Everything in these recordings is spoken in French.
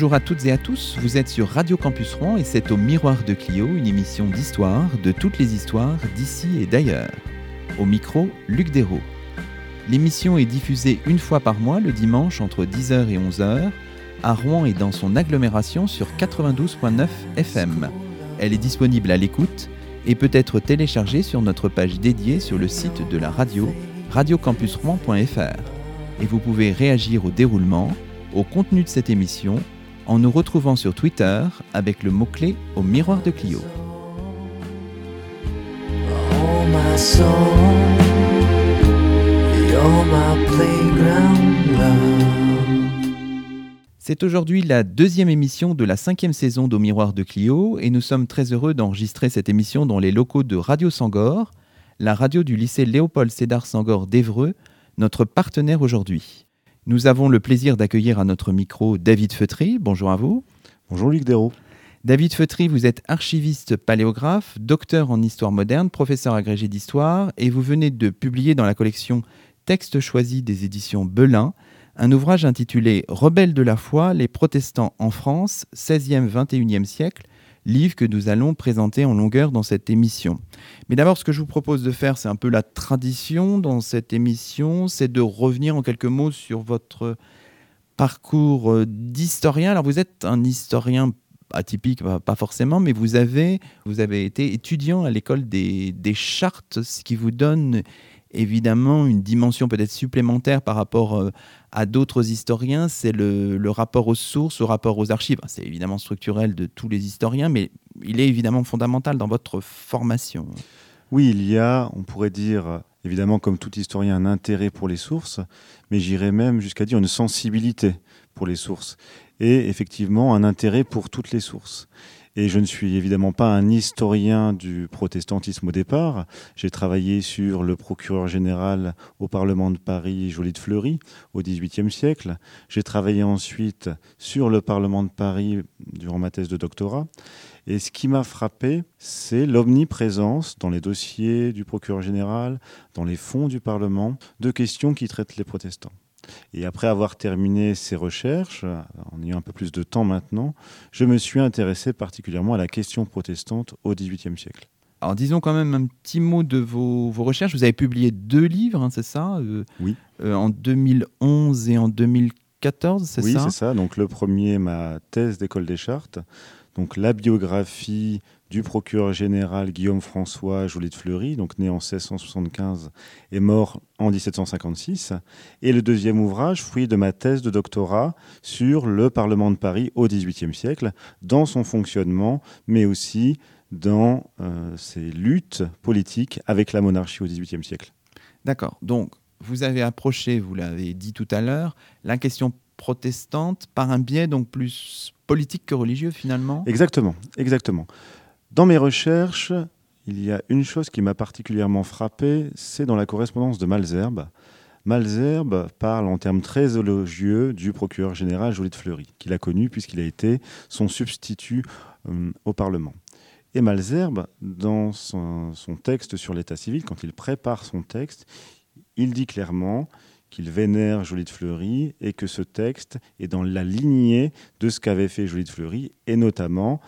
Bonjour à toutes et à tous, vous êtes sur Radio Campus Rouen et c'est au Miroir de Clio, une émission d'histoire de toutes les histoires d'ici et d'ailleurs. Au micro, Luc Dérault. L'émission est diffusée une fois par mois le dimanche entre 10h et 11h à Rouen et dans son agglomération sur 92.9 FM. Elle est disponible à l'écoute et peut être téléchargée sur notre page dédiée sur le site de la radio radiocampusrouen.fr. Et vous pouvez réagir au déroulement au contenu de cette émission en nous retrouvant sur Twitter avec le mot-clé au miroir de Clio. C'est aujourd'hui la deuxième émission de la cinquième saison d'Au Miroir de Clio et nous sommes très heureux d'enregistrer cette émission dans les locaux de Radio Sangor, la radio du lycée Léopold Sédar Sangor d'Evreux, notre partenaire aujourd'hui. Nous avons le plaisir d'accueillir à notre micro David Feutry. Bonjour à vous. Bonjour Luc Dérault. David Feutry, vous êtes archiviste paléographe, docteur en histoire moderne, professeur agrégé d'histoire et vous venez de publier dans la collection Textes choisis des éditions Belin un ouvrage intitulé Rebelles de la foi, les protestants en France, 16e-21e siècle, livre que nous allons présenter en longueur dans cette émission. Mais d'abord, ce que je vous propose de faire, c'est un peu la tradition dans cette émission, c'est de revenir en quelques mots sur votre parcours euh, d'historien. Alors vous êtes un historien atypique, pas forcément, mais vous avez, vous avez été étudiant à l'école des, des chartes, ce qui vous donne évidemment une dimension peut-être supplémentaire par rapport euh, à d'autres historiens, c'est le, rapport aux sources, au rapport aux archives. C'est évidemment structurel de tous les historiens, mais il est évidemment fondamental dans votre formation. Oui, il y a, on pourrait dire, évidemment, comme tout historien, un intérêt pour les sources, mais j'irais même jusqu'à dire une sensibilité pour les sources, et effectivement un intérêt pour toutes les sources. Et je ne suis évidemment pas un historien du protestantisme au départ. J'ai travaillé sur le procureur général au Parlement de Paris, Joly de Fleury, au XVIIIe siècle. J'ai travaillé ensuite sur le Parlement de Paris durant ma thèse de doctorat. Et ce qui m'a frappé, c'est l'omniprésence dans les dossiers du procureur général, dans les fonds du Parlement, de questions qui traitent les protestants. Et après avoir terminé ces recherches, en ayant un peu plus de temps maintenant, je me suis intéressé particulièrement à la question protestante au XVIIIe siècle. Alors disons quand même un petit mot de vos, recherches. Vous avez publié deux livres, hein, c'est ça euh, Oui. Euh, en 2011 et en 2014, c'est ça? Oui, c'est ça. Donc le premier, ma thèse d'école des chartes. Donc la biographie du procureur général Guillaume François Joly de Fleury, donc né en 1675 et mort en 1756, et le deuxième ouvrage, fruit de ma thèse de doctorat sur le Parlement de Paris au XVIIIe siècle, dans son fonctionnement, mais aussi dans euh, ses luttes politiques avec la monarchie au XVIIIe siècle. D'accord. Donc, vous avez approché, vous l'avez dit tout à l'heure, la question protestante par un biais donc plus politique que religieux finalement? Exactement, exactement. Dans mes recherches, il y a une chose qui m'a particulièrement frappé, c'est dans la correspondance de Malzerbe. Malzerbe parle en termes très élogieux du procureur général Joly de Fleury, qu'il a connu puisqu'il a été son substitut euh, au Parlement. Et Malzerbe, dans son, son texte sur l'état civil, quand il prépare son texte, il dit clairement qu'il vénère Joly de Fleury et que ce texte est dans la lignée de ce qu'avait fait Joly de Fleury, et notamment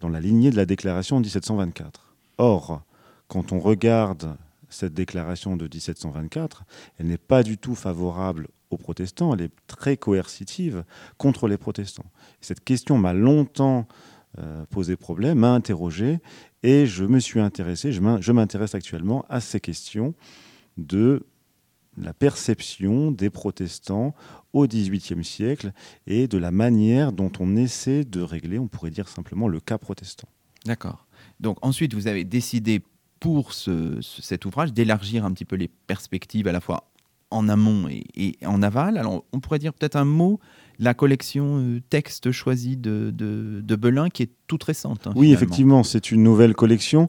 dans la lignée de la déclaration de 1724. Or, quand on regarde cette déclaration de 1724, elle n'est pas du tout favorable aux protestants, elle est très coercitive contre les protestants. Cette question m'a longtemps euh, posé problème, m'a interrogé, et je me suis intéressé, je m'intéresse actuellement à ces questions de la perception des protestants au XVIIIe siècle et de la manière dont on essaie de régler, on pourrait dire simplement, le cas protestant. D'accord. Donc ensuite, vous avez décidé pour cet ouvrage d'élargir un petit peu les perspectives à la fois en amont et, en aval. Alors on pourrait dire peut-être un mot, la collection euh, texte choisi de, de, Belin qui est toute récente. Hein, oui, effectivement, c'est une nouvelle collection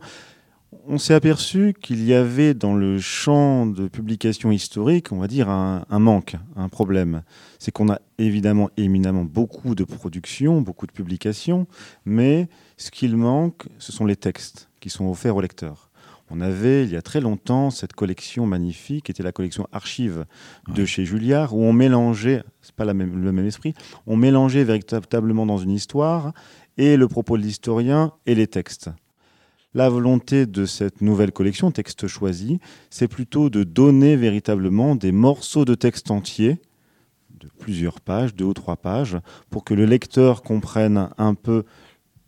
on s'est aperçu qu'il y avait dans le champ de publication historique, on va dire, un, manque, un problème. C'est qu'on a évidemment éminemment beaucoup de productions, beaucoup de publications, mais ce qu'il manque, ce sont les textes qui sont offerts aux lecteurs. On avait, il y a très longtemps, cette collection magnifique, qui était la collection Archives de chez Julliard, où on mélangeait, c'est pas la même, le même esprit, on mélangeait véritablement dans une histoire et le propos de l'historien et les textes. La volonté de cette nouvelle collection, Textes choisis, c'est plutôt de donner véritablement des morceaux de texte entiers, de plusieurs pages, deux ou trois pages, pour que le lecteur comprenne un peu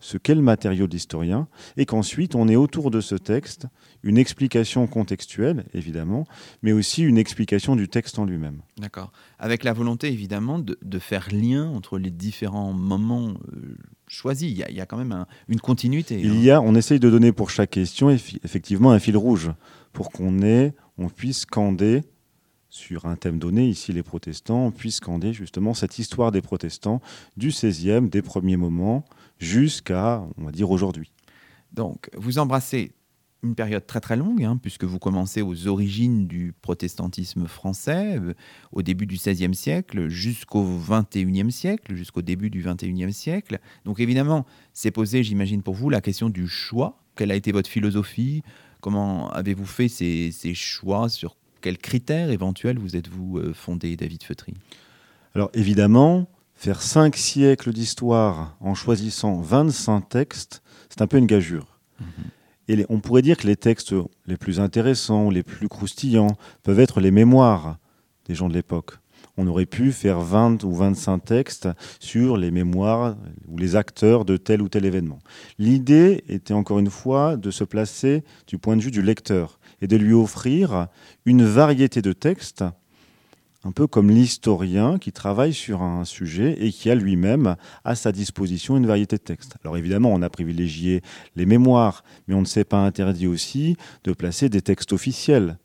ce qu'est le matériau d'historien, et qu'ensuite on ait autour de ce texte une explication contextuelle, évidemment, mais aussi une explication du texte en lui-même. D'accord. Avec la volonté, évidemment, de, faire lien entre les différents moments euh, choisis. Il y, a, quand même une continuité. Il hein. y a, on essaye de donner pour chaque question, effectivement, un fil rouge, pour qu'on ait, on puisse scander sur un thème donné, ici les protestants, puisse scander justement cette histoire des protestants du 16e, des premiers moments, jusqu'à, on va dire, aujourd'hui. Donc, vous embrassez une période très très longue, hein, puisque vous commencez aux origines du protestantisme français, euh, au début du XVIe siècle, jusqu'au XXIe siècle, jusqu'au début du XXIe siècle. Donc évidemment, c'est posé, j'imagine pour vous, la question du choix. Quelle a été votre philosophie? Comment avez-vous fait ces, ces, choix Sur quels critères éventuels vous êtes-vous euh, fondé, David Feutry? Alors évidemment, faire cinq siècles d'histoire en choisissant 25 textes, c'est un peu une gageure. Mhm. Et on pourrait dire que les textes les plus intéressants, les plus croustillants, peuvent être les mémoires des gens de l'époque. On aurait pu faire 20 ou 25 textes sur les mémoires ou les acteurs de tel ou tel événement. L'idée était encore une fois de se placer du point de vue du lecteur et de lui offrir une variété de textes un peu comme l'historien qui travaille sur un sujet et qui a lui-même à sa disposition une variété de textes. Alors évidemment, on a privilégié les mémoires, mais on ne s'est pas interdit aussi de placer des textes officiels,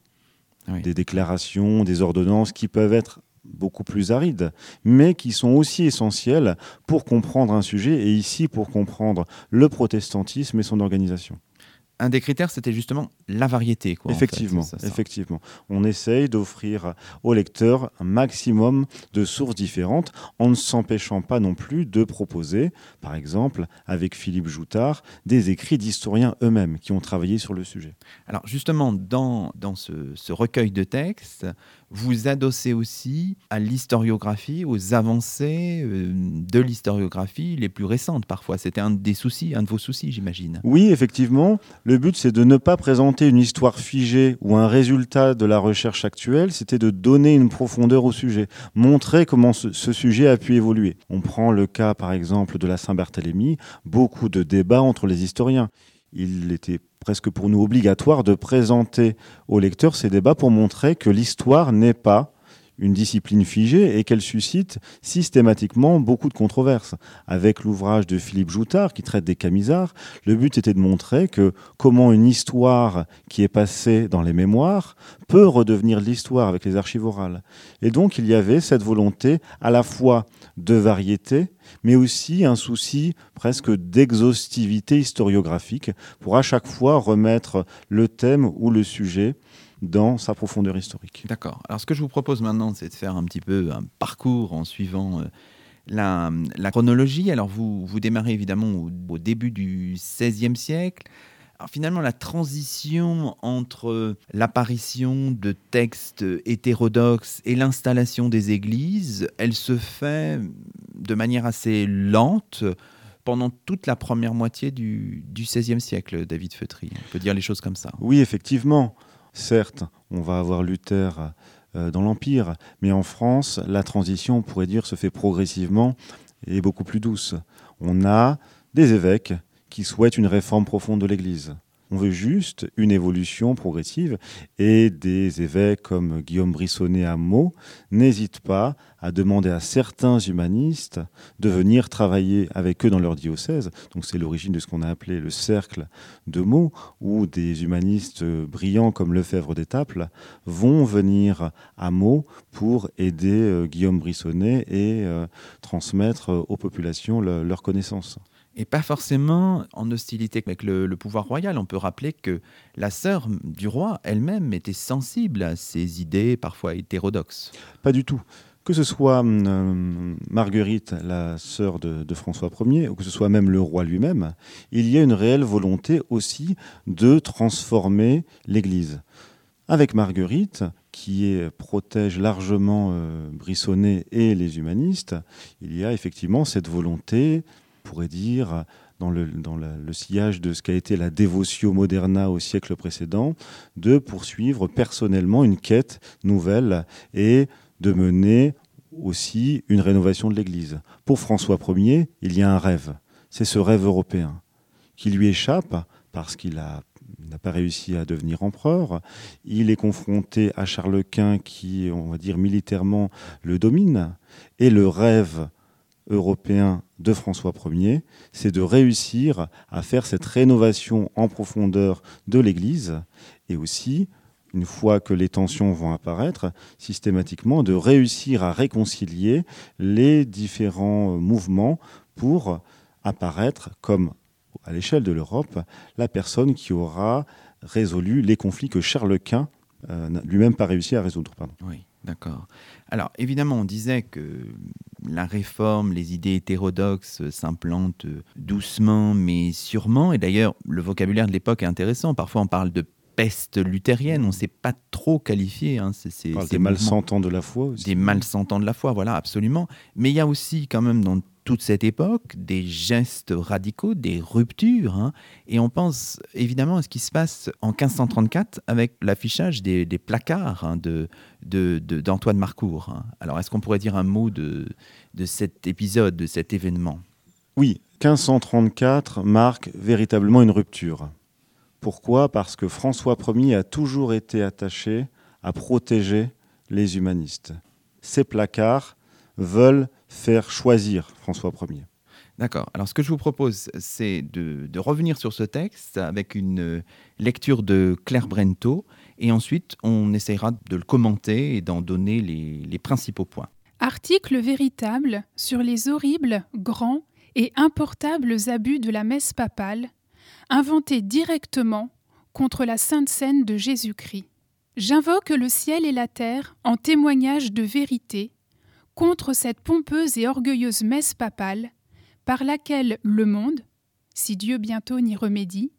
des déclarations, des ordonnances qui peuvent être beaucoup plus arides, mais qui sont aussi essentiels pour comprendre un sujet, et ici pour comprendre le protestantisme et son organisation un des critères, c'était justement la variété. Quoi, effectivement, effectivement. On essaye d'offrir au lecteur un maximum de sources différentes en ne s'empêchant pas non plus de proposer, par exemple, avec Philippe Joutard, des écrits d'historiens eux-mêmes qui ont travaillé sur le sujet. Alors justement, dans, dans ce, ce recueil de textes, vous adossez aussi à l'historiographie, aux avancées euh, de l'historiographie les plus récentes parfois. C'était un des soucis, un de vos soucis, j'imagine. Oui, effectivement. Le but, c'est de ne pas présenter une histoire figée ou un résultat de la recherche actuelle, c'était de donner une profondeur au sujet, montrer comment ce, ce sujet a pu évoluer. On prend le cas, par exemple, de la Saint-Barthélemy, beaucoup de débats entre les historiens il était presque pour nous obligatoire de présenter aux lecteurs ces débats pour montrer que l'histoire n'est pas une discipline figée et qu'elle suscite systématiquement beaucoup de controverses. Avec l'ouvrage de Philippe Joutard qui traite des camisards, le but était de montrer que comment une histoire qui est passée dans les mémoires peut redevenir l'histoire avec les archives orales. Et donc il y avait cette volonté à la fois de variété, mais aussi un souci presque d'exhaustivité historiographique pour à chaque fois remettre le thème ou le sujet dans sa profondeur historique. D'accord. Alors ce que je vous propose maintenant, c'est de faire un petit peu un parcours en suivant... Euh, la, chronologie, alors vous, vous démarrez évidemment au, au début du XVIe siècle, alors finalement, la transition entre l'apparition de textes hétérodoxes et l'installation des églises, elle se fait de manière assez lente pendant toute la première moitié du, XVIe siècle, David Feutry. On peut dire les choses comme ça. Oui, effectivement. Certes, on va avoir Luther euh, dans l'Empire, mais en France, la transition, on pourrait dire, se fait progressivement et beaucoup plus douce. On a des évêques qui souhaitent une réforme profonde de l'Église. On veut juste une évolution progressive et des évêques comme Guillaume Brissonnet à Meaux n'hésitent pas à demander à certains humanistes de venir travailler avec eux dans leur diocèse. Donc c'est l'origine de ce qu'on a appelé le cercle de Meaux, où des humanistes brillants comme Lefebvre d'Étaples vont venir à Meaux pour aider euh, Guillaume Brissonnet et euh, transmettre aux populations leurs connaissances et pas forcément en hostilité avec le, pouvoir royal. On peut rappeler que la sœur du roi elle-même était sensible à ces idées parfois hétérodoxes. Pas du tout. que ce soit euh, Marguerite, la sœur de, François Ier, ou que ce soit même le roi lui-même, il y a une réelle volonté aussi de transformer l'Église. Avec Marguerite, qui protège largement euh, Brissonnet et les humanistes, il y a effectivement cette volonté, on pourrait dire, dans, le, sillage de ce qu'a été la dévotio moderna au siècle précédent, de poursuivre personnellement une quête nouvelle et de mener aussi une rénovation de l'Église. Pour François Ier, il y a un rêve. C'est ce rêve européen qui lui échappe parce qu'il n'a pas réussi à devenir empereur. Il est confronté à Charles Quint qui, on va dire militairement, le domine. Et le rêve européen de François Ier, c'est de réussir à faire cette rénovation en profondeur de l'Église et aussi une fois que les tensions vont apparaître, systématiquement de réussir à réconcilier les différents euh, mouvements pour apparaître comme, à l'échelle de l'Europe, la personne qui aura résolu les conflits que Charles Quint euh, n'a lui-même pas réussi à résoudre. D'accord. Alors, évidemment, on disait que la réforme, les idées hétérodoxes s'implantent doucement mais sûrement. Et d'ailleurs, le vocabulaire de l'époque est intéressant. Parfois, on parle de peste luthérienne, on ne sait pas trop qualifier. Hein, c'est, des malsentants de la foi aussi. Des malsentants de la foi, voilà, absolument. Mais il y a aussi quand même dans toute cette époque des gestes radicaux, des ruptures. Hein. et on pense évidemment à ce qui se passe en 1534 avec l'affichage des, placards hein, de, d'Antoine Marcourt. Alors est-ce qu'on pourrait dire un mot de, de cet épisode, de cet événement? Oui, 1534 marque véritablement une rupture. Pourquoi? Parce que François Ier a toujours été attaché à protéger les humanistes. Ces placards veulent faire choisir François Ier. D'accord. Alors ce que je vous propose, c'est de, revenir sur ce texte avec une lecture de Claire Brento, et ensuite on essayera de le commenter et d'en donner les, les principaux points. Article véritable sur les horribles, grands et importables abus de la messe papale inventé directement contre la Sainte Seine de Jésus-Christ. J'invoque le ciel et la terre en témoignage de vérité contre cette pompeuse et orgueilleuse messe papale par laquelle le monde, si Dieu bientôt n'y remédie,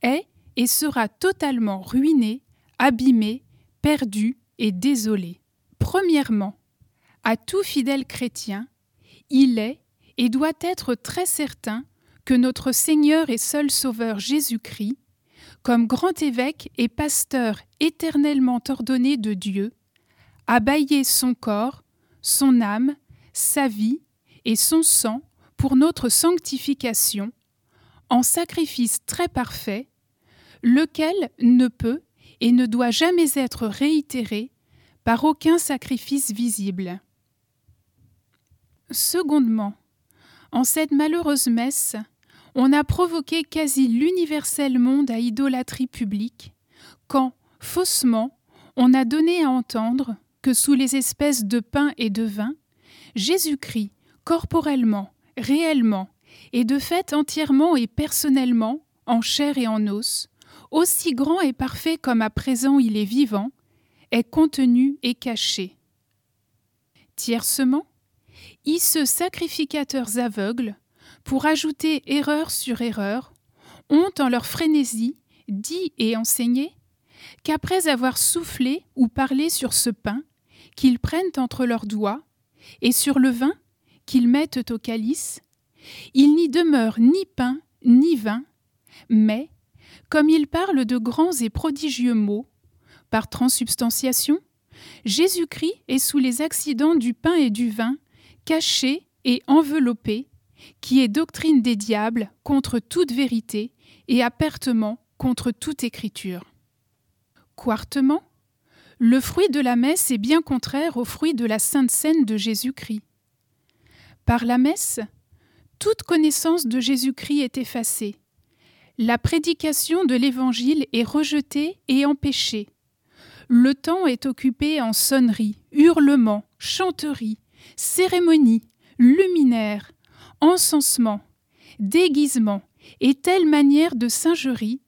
est et sera totalement ruiné, abîmé, perdu et désolé. Premièrement, à tout fidèle chrétien, il est et doit être très certain que notre Seigneur et seul Sauveur Jésus-Christ, comme grand évêque et pasteur éternellement ordonné de Dieu, a baillé son corps, son âme, sa vie et son sang pour notre sanctification, en sacrifice très parfait, lequel ne peut et ne doit jamais être réitéré par aucun sacrifice visible. Secondement, en cette malheureuse messe, on a provoqué quasi l'universel monde à idolâtrie publique, quand, faussement, on a donné à entendre que sous les espèces de pain et de vin, Jésus-Christ, corporellement, réellement, et de fait entièrement et personnellement, en chair et en os, aussi grand et parfait comme à présent il est vivant, est contenu et caché. Tiercement, ce sacrificateurs aveugles, pour ajouter erreur sur erreur, ont en leur frénésie dit et enseigné qu'après avoir soufflé ou parlé sur ce pain, qu'ils prennent entre leurs doigts, et sur le vin qu'ils mettent au calice, il n'y demeure ni pain ni vin, mais, comme ils parlent de grands et prodigieux mots, par transubstantiation, Jésus-Christ est sous les accidents du pain et du vin, caché et enveloppé, qui est doctrine des diables contre toute vérité et apertement contre toute écriture. Quartement, le fruit de la messe est bien contraire au fruit de la Sainte Seine de Jésus-Christ. Par la messe, toute connaissance de Jésus-Christ est effacée. La prédication de l'Évangile est rejetée et empêchée. Le temps est occupé en sonneries, hurlements, chanteries, cérémonies, luminaires, encensement, déguisement et telle manière de singerie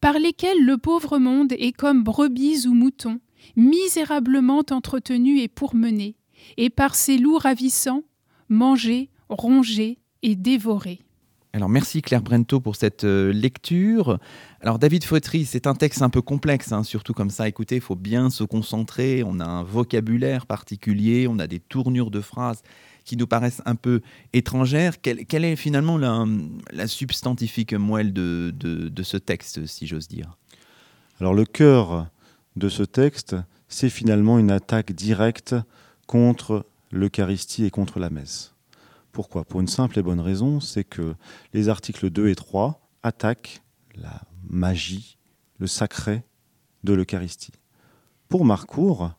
par lesquelles le pauvre monde est comme brebis ou mouton, misérablement entretenu et pourmené, et par ses loups ravissants, manger, ronger et dévorer. Alors merci Claire Brento pour cette euh, lecture. Alors David Feutry, c'est un texte un peu complexe, hein, surtout comme ça, écoutez, il faut bien se concentrer, on a un vocabulaire particulier, on a des tournures de phrases qui nous paraissent un peu étrangères. Quelle, est finalement la, substantifique moelle de, de ce texte, si j'ose dire? Alors le cœur de ce texte, c'est finalement une attaque directe contre l'Eucharistie et contre la messe. Pourquoi? Pour une simple et bonne raison, c'est que les articles 2 et 3 attaquent la magie, le sacré de l'Eucharistie. Pour Marcourt,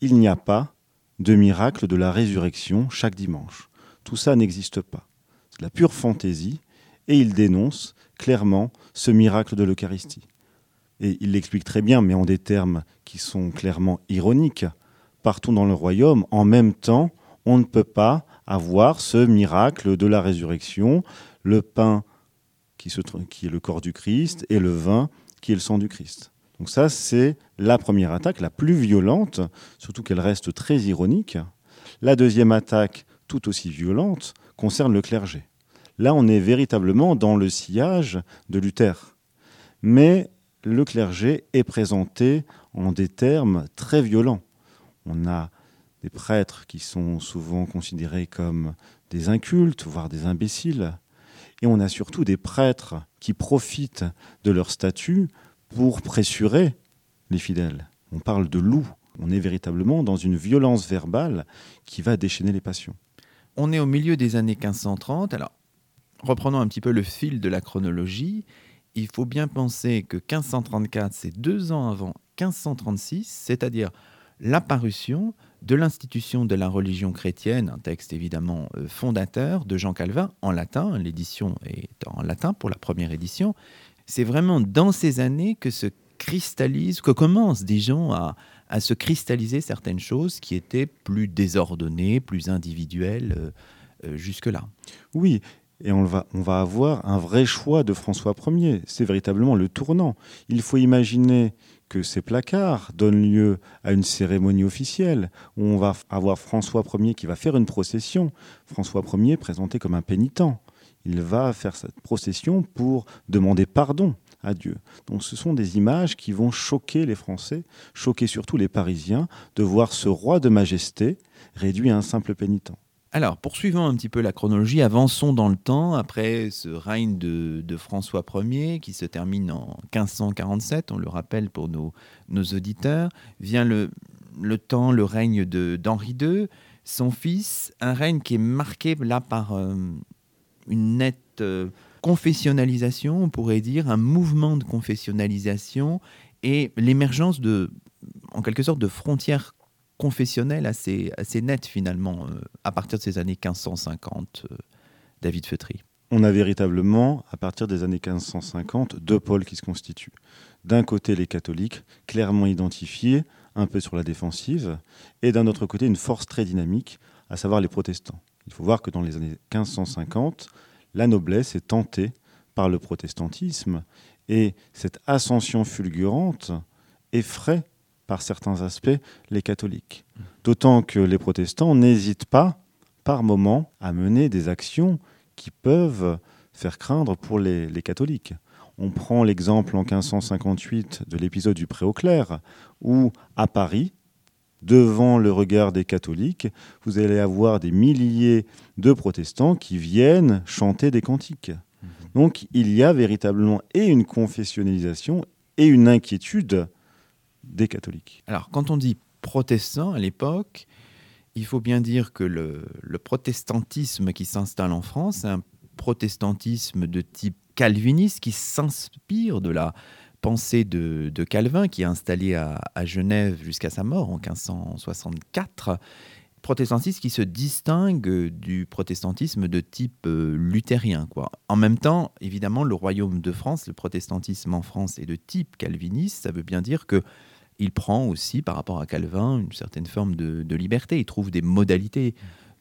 il n'y a pas de miracle de la résurrection chaque dimanche. Tout ça n'existe pas. C'est la pure fantaisie et il dénonce clairement ce miracle de l'Eucharistie. Et il l'explique très bien, mais en des termes qui sont clairement ironiques. Partout dans le royaume, en même temps, on ne peut pas avoir ce miracle de la résurrection, le pain qui, qui est le corps du Christ et le vin qui est le sang du Christ. Donc ça, c'est la première attaque, la plus violente, surtout qu'elle reste très ironique. La deuxième attaque, tout aussi violente, concerne le clergé. Là, on est véritablement dans le sillage de Luther. Mais le clergé est présenté en des termes très violents. On a des prêtres qui sont souvent considérés comme des incultes, voire des imbéciles. Et on a surtout des prêtres qui profitent de leur statut pour pressurer les fidèles. On parle de loup. On est véritablement dans une violence verbale qui va déchaîner les passions. On est au milieu des années 1530. Alors, reprenons un petit peu le fil de la chronologie il faut bien penser que 1534, c'est deux ans avant 1536, c'est-à-dire l'apparition de l'institution de la religion chrétienne, un texte évidemment euh, fondateur de Jean Calvin en latin, l'édition est en latin pour la première édition. C'est vraiment dans ces années que se cristallise, que commencent, disons, à, à se cristalliser certaines choses qui étaient plus désordonnées, plus individuelles euh, euh, jusque-là. Oui, et on va, avoir un vrai choix de François Ier. C'est véritablement le tournant. Il faut imaginer que ces placards donnent lieu à une cérémonie officielle où on va avoir François Ier qui va faire une procession. François Ier présenté comme un pénitent. Il va faire cette procession pour demander pardon à Dieu. Donc ce sont des images qui vont choquer les Français, choquer surtout les Parisiens, de voir ce roi de majesté réduit à un simple pénitent. Alors, poursuivons un petit peu la chronologie, avançons dans le temps, après ce règne de, François Ier qui se termine en 1547, on le rappelle pour nos, auditeurs, vient le, temps, le règne d'Henri II, son fils, un règne qui est marqué là par euh, une nette euh, confessionnalisation, on pourrait dire, un mouvement de confessionnalisation et l'émergence de, en quelque sorte, de frontières confessionnel assez, assez net finalement euh, à partir de ces années 1550, euh, David Feutry. On a véritablement, à partir des années 1550, deux pôles qui se constituent. D'un côté, les catholiques, clairement identifiés, un peu sur la défensive, et d'un autre côté, une force très dynamique, à savoir les protestants. Il faut voir que dans les années 1550, la noblesse est tentée par le protestantisme, et cette ascension fulgurante effraie par certains aspects les catholiques. D'autant que les protestants n'hésitent pas, par moments, à mener des actions qui peuvent faire craindre pour les, catholiques. On prend l'exemple en 1558 de l'épisode du Préauclair, où à Paris, devant le regard des catholiques, vous allez avoir des milliers de protestants qui viennent chanter des cantiques. Donc il y a véritablement et une confessionnalisation et une inquiétude des catholiques. Alors, quand on dit protestant à l'époque, il faut bien dire que le, protestantisme qui s'installe en France, c'est un protestantisme de type calviniste qui s'inspire de la pensée de, Calvin, qui est installé à, Genève jusqu'à sa mort en 1564. Protestantisme qui se distingue du protestantisme de type euh, luthérien. En même temps, évidemment, le royaume de France, le protestantisme en France est de type calviniste. Ça veut bien dire que il prend aussi, par rapport à Calvin, une certaine forme de, liberté. Il trouve des modalités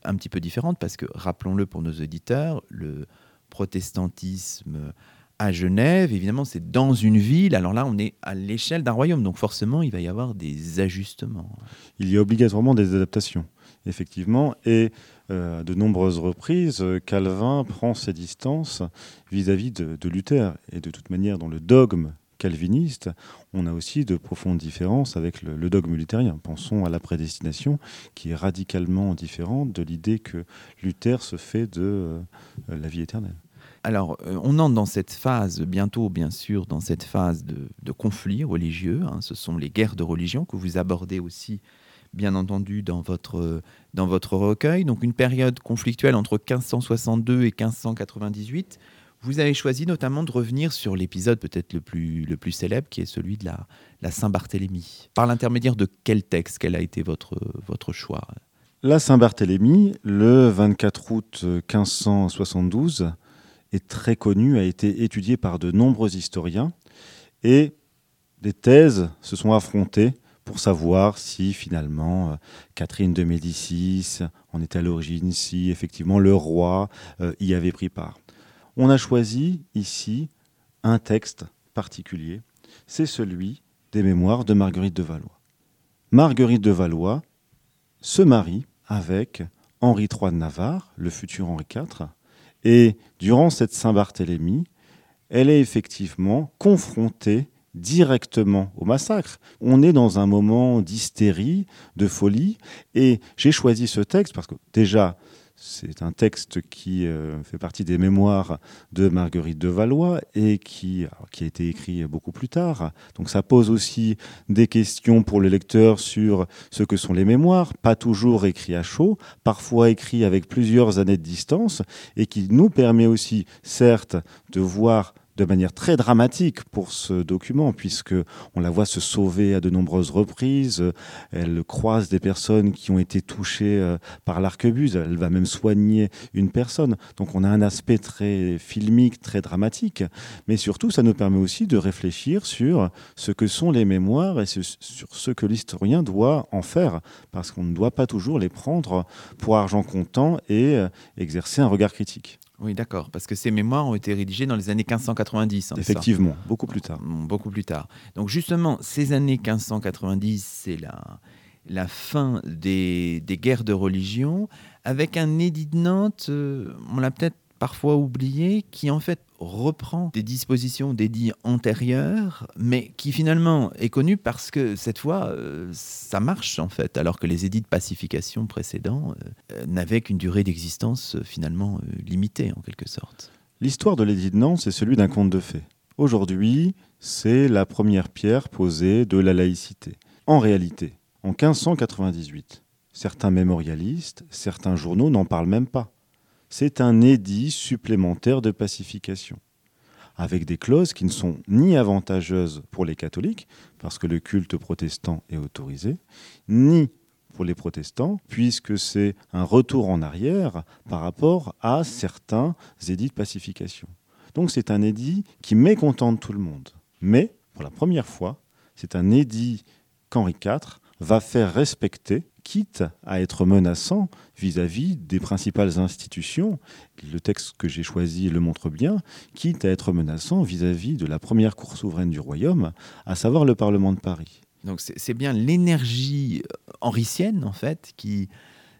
un petit peu différentes parce que, rappelons-le pour nos auditeurs, le protestantisme à Genève, évidemment, c'est dans une ville. Alors là, on est à l'échelle d'un royaume, donc forcément, il va y avoir des ajustements. Il y a obligatoirement des adaptations. effectivement, et euh, à de nombreuses reprises, Calvin prend ses distances vis-à-vis de, Luther. Et de toute manière, dans le dogme calviniste, on a aussi de profondes différences avec le, dogme luthérien. Pensons à la prédestination, qui est radicalement différente de l'idée que Luther se fait de euh, la vie éternelle. Alors, euh, on entre dans cette phase, bientôt bien sûr, dans cette phase de, de conflit religieux. Hein. Ce sont les guerres de religion que vous abordez aussi, bien entendu, dans votre, dans votre recueil. Donc, une période conflictuelle entre 1562 et 1598. Vous avez choisi notamment de revenir sur l'épisode peut-être le plus, le plus célèbre, qui est celui de la, Saint-Barthélemy. Par l'intermédiaire de quel texte? Quel a été votre, votre choix? La Saint-Barthélemy, le 24 août 1572, est très connu, a été étudié par de nombreux historiens, et des thèses se sont affrontées pour savoir si finalement euh, Catherine de Médicis en était à l'origine, si effectivement le roi euh, y avait pris part. On a choisi ici un texte particulier, c'est celui des mémoires de Marguerite de Valois. Marguerite de Valois se marie avec Henri III de Navarre, le futur Henri IV, et durant cette Saint-Barthélemy, elle est effectivement confrontée directement au massacre. On est dans un moment d'hystérie, de folie, et j'ai choisi ce texte parce que déjà, c'est un texte qui euh, fait partie des mémoires de Marguerite de Valois et qui, a été écrit beaucoup plus tard. Donc ça pose aussi des questions pour le lecteur sur ce que sont les mémoires, pas toujours écrits à chaud, parfois écrits avec plusieurs années de distance, et qui nous permet aussi, certes, de voir de manière très dramatique pour ce document, puisque on la voit se sauver à de nombreuses reprises. Elle croise des personnes qui ont été touchées euh, par l'arquebuse. Elle va même soigner une personne. Donc on a un aspect très filmique, très dramatique. Mais surtout, ça nous permet aussi de réfléchir sur ce que sont les mémoires et sur ce que l'historien doit en faire, parce qu'on ne doit pas toujours les prendre pour argent comptant et euh, exercer un regard critique. Oui, d'accord, parce que ces mémoires ont été rédigées dans les années 1590. Hein, Effectivement, ça? beaucoup plus tard. Beaucoup plus tard. Donc justement, ces années 1590, c'est la, la fin des, des, guerres de religion, avec un édit de Nantes, euh, on l'a peut-être parfois oublié, qui en fait reprend des dispositions d'édits antérieurs, mais qui finalement est connu parce que cette fois, euh, ça marche en fait, alors que les édits de pacification précédents euh, n'avaient qu'une durée d'existence euh, finalement limitée en quelque sorte. L'histoire de l'édit de Nantes, c'est celui d'un conte de fées. Aujourd'hui, c'est la première pierre posée de la laïcité. En réalité, en 1598, certains mémorialistes, certains journaux n'en parlent même pas c'est un édit supplémentaire de pacification, avec des clauses qui ne sont ni avantageuses pour les catholiques, parce que le culte protestant est autorisé, ni pour les protestants, puisque c'est un retour en arrière par rapport à certains édits de pacification. Donc c'est un édit qui mécontente tout le monde. Mais, pour la première fois, c'est un édit qu'Henri IV va faire respecter quitte à être menaçant vis-à-vis -vis des principales institutions, le texte que j'ai choisi le montre bien, quitte à être menaçant vis-à-vis -vis de la première cour souveraine du royaume, à savoir le Parlement de Paris. Donc c'est bien l'énergie henricienne, en fait, qui,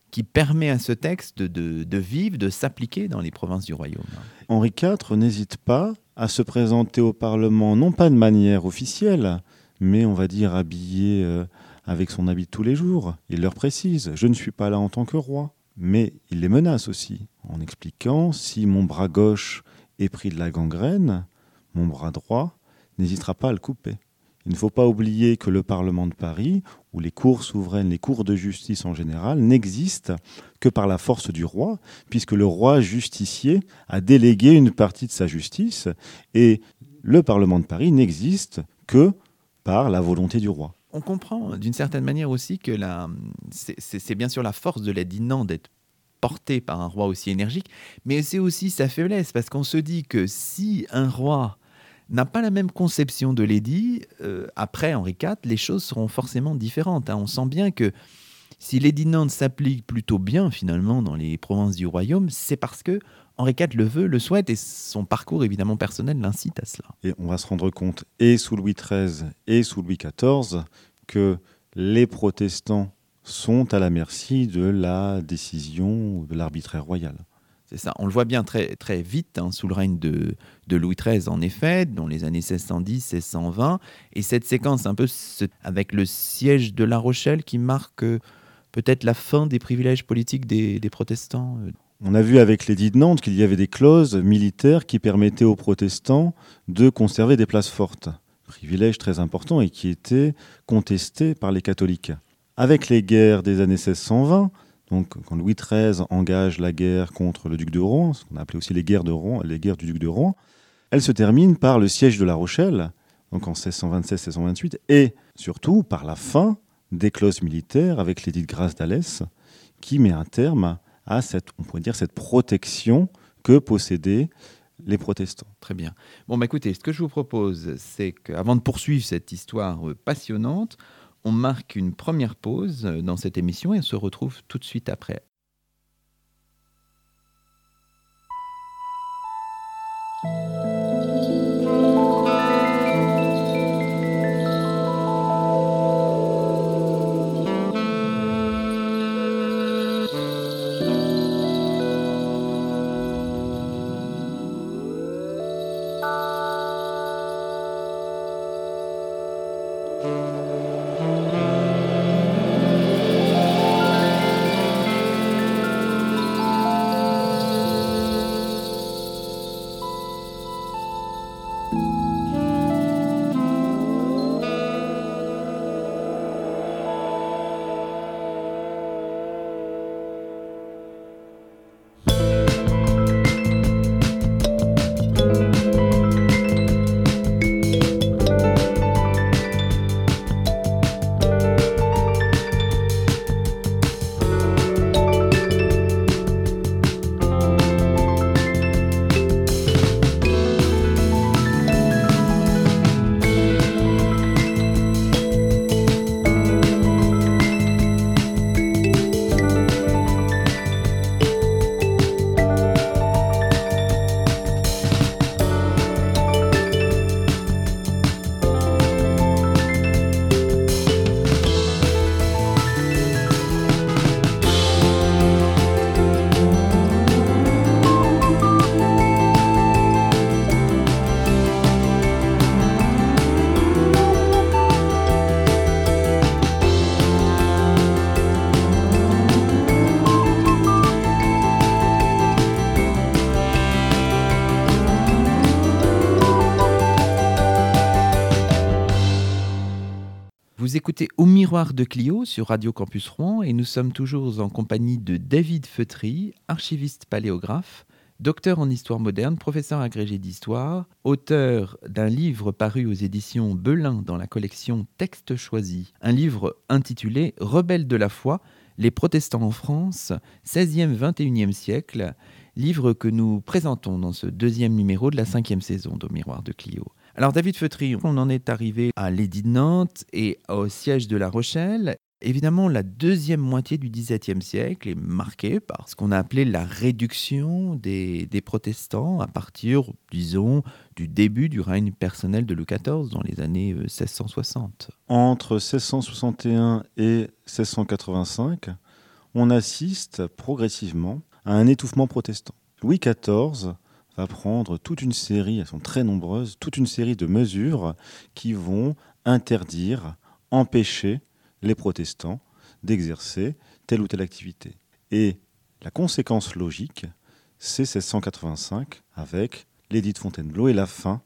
qui permet à ce texte de, de vivre, de s'appliquer dans les provinces du royaume. Henri IV n'hésite pas à se présenter au Parlement, non pas de manière officielle, mais on va dire habillé... Euh, avec son habit de tous les jours. Il leur précise Je ne suis pas là en tant que roi. Mais il les menace aussi, en expliquant Si mon bras gauche est pris de la gangrène, mon bras droit n'hésitera pas à le couper. Il ne faut pas oublier que le Parlement de Paris, ou les cours souveraines, les cours de justice en général, n'existent que par la force du roi, puisque le roi justicier a délégué une partie de sa justice, et le Parlement de Paris n'existe que par la volonté du roi on comprend d'une certaine manière aussi que c'est bien sûr la force de l'édinant d'être porté par un roi aussi énergique, mais c'est aussi sa faiblesse, parce qu'on se dit que si un roi n'a pas la même conception de l'édit, euh, après Henri IV, les choses seront forcément différentes. Hein. On sent bien que si l'édit Nantes s'applique plutôt bien finalement dans les provinces du royaume, c'est parce que Henri IV le veut, le souhaite, et son parcours évidemment personnel l'incite à cela. Et on va se rendre compte, et sous Louis XIII et sous Louis XIV, que les protestants sont à la merci de la décision de l'arbitraire royal. C'est ça. On le voit bien très, très vite hein, sous le règne de, de, Louis XIII, en effet, dans les années 1610, 1620. Et cette séquence, un peu avec le siège de La Rochelle, qui marque euh, peut-être la fin des privilèges politiques des, des protestants. Euh. On a vu avec l'édit de Nantes qu'il y avait des clauses militaires qui permettaient aux protestants de conserver des places fortes. Privilège très important et qui était contesté par les catholiques. Avec les guerres des années 1620, donc, quand Louis XIII engage la guerre contre le duc de Rouen, ce qu'on a appelé aussi les guerres, de les guerres du duc de Rouen, elle se termine par le siège de La Rochelle, donc en 1627-1628, et surtout par la fin des clauses militaires avec l'édit de grâce d'Alès, qui met un terme à cette, on pourrait dire, cette protection que possédaient les protestants. Très bien. Bon, bah écoutez, ce que je vous propose, c'est qu'avant de poursuivre cette histoire passionnante, on marque une première pause dans cette émission et on se retrouve tout de suite après. Écoutez Au miroir de Clio sur Radio Campus Rouen et nous sommes toujours en compagnie de David Feutry, archiviste paléographe, docteur en histoire moderne, professeur agrégé d'histoire, auteur d'un livre paru aux éditions Belin dans la collection Textes choisis, un livre intitulé Rebelles de la foi, les protestants en France, 16e, 21e siècle, livre que nous présentons dans ce deuxième numéro de la cinquième saison d'Au miroir de Clio. Alors David Feutry, on en est arrivé à l'édit de Nantes et au siège de La Rochelle. Évidemment, la deuxième moitié du XVIIe siècle est marquée par ce qu'on a appelé la réduction des, protestants à partir, disons, du début du règne personnel de Louis XIV dans les années 1660. Euh, Entre 1661 et 1685, on assiste progressivement à un étouffement protestant. Louis XIV va prendre toute une série, elles sont très nombreuses, toute une série de mesures qui vont interdire, empêcher les protestants d'exercer telle ou telle activité. Et la conséquence logique, c'est 1685 avec l'édit de Fontainebleau et la fin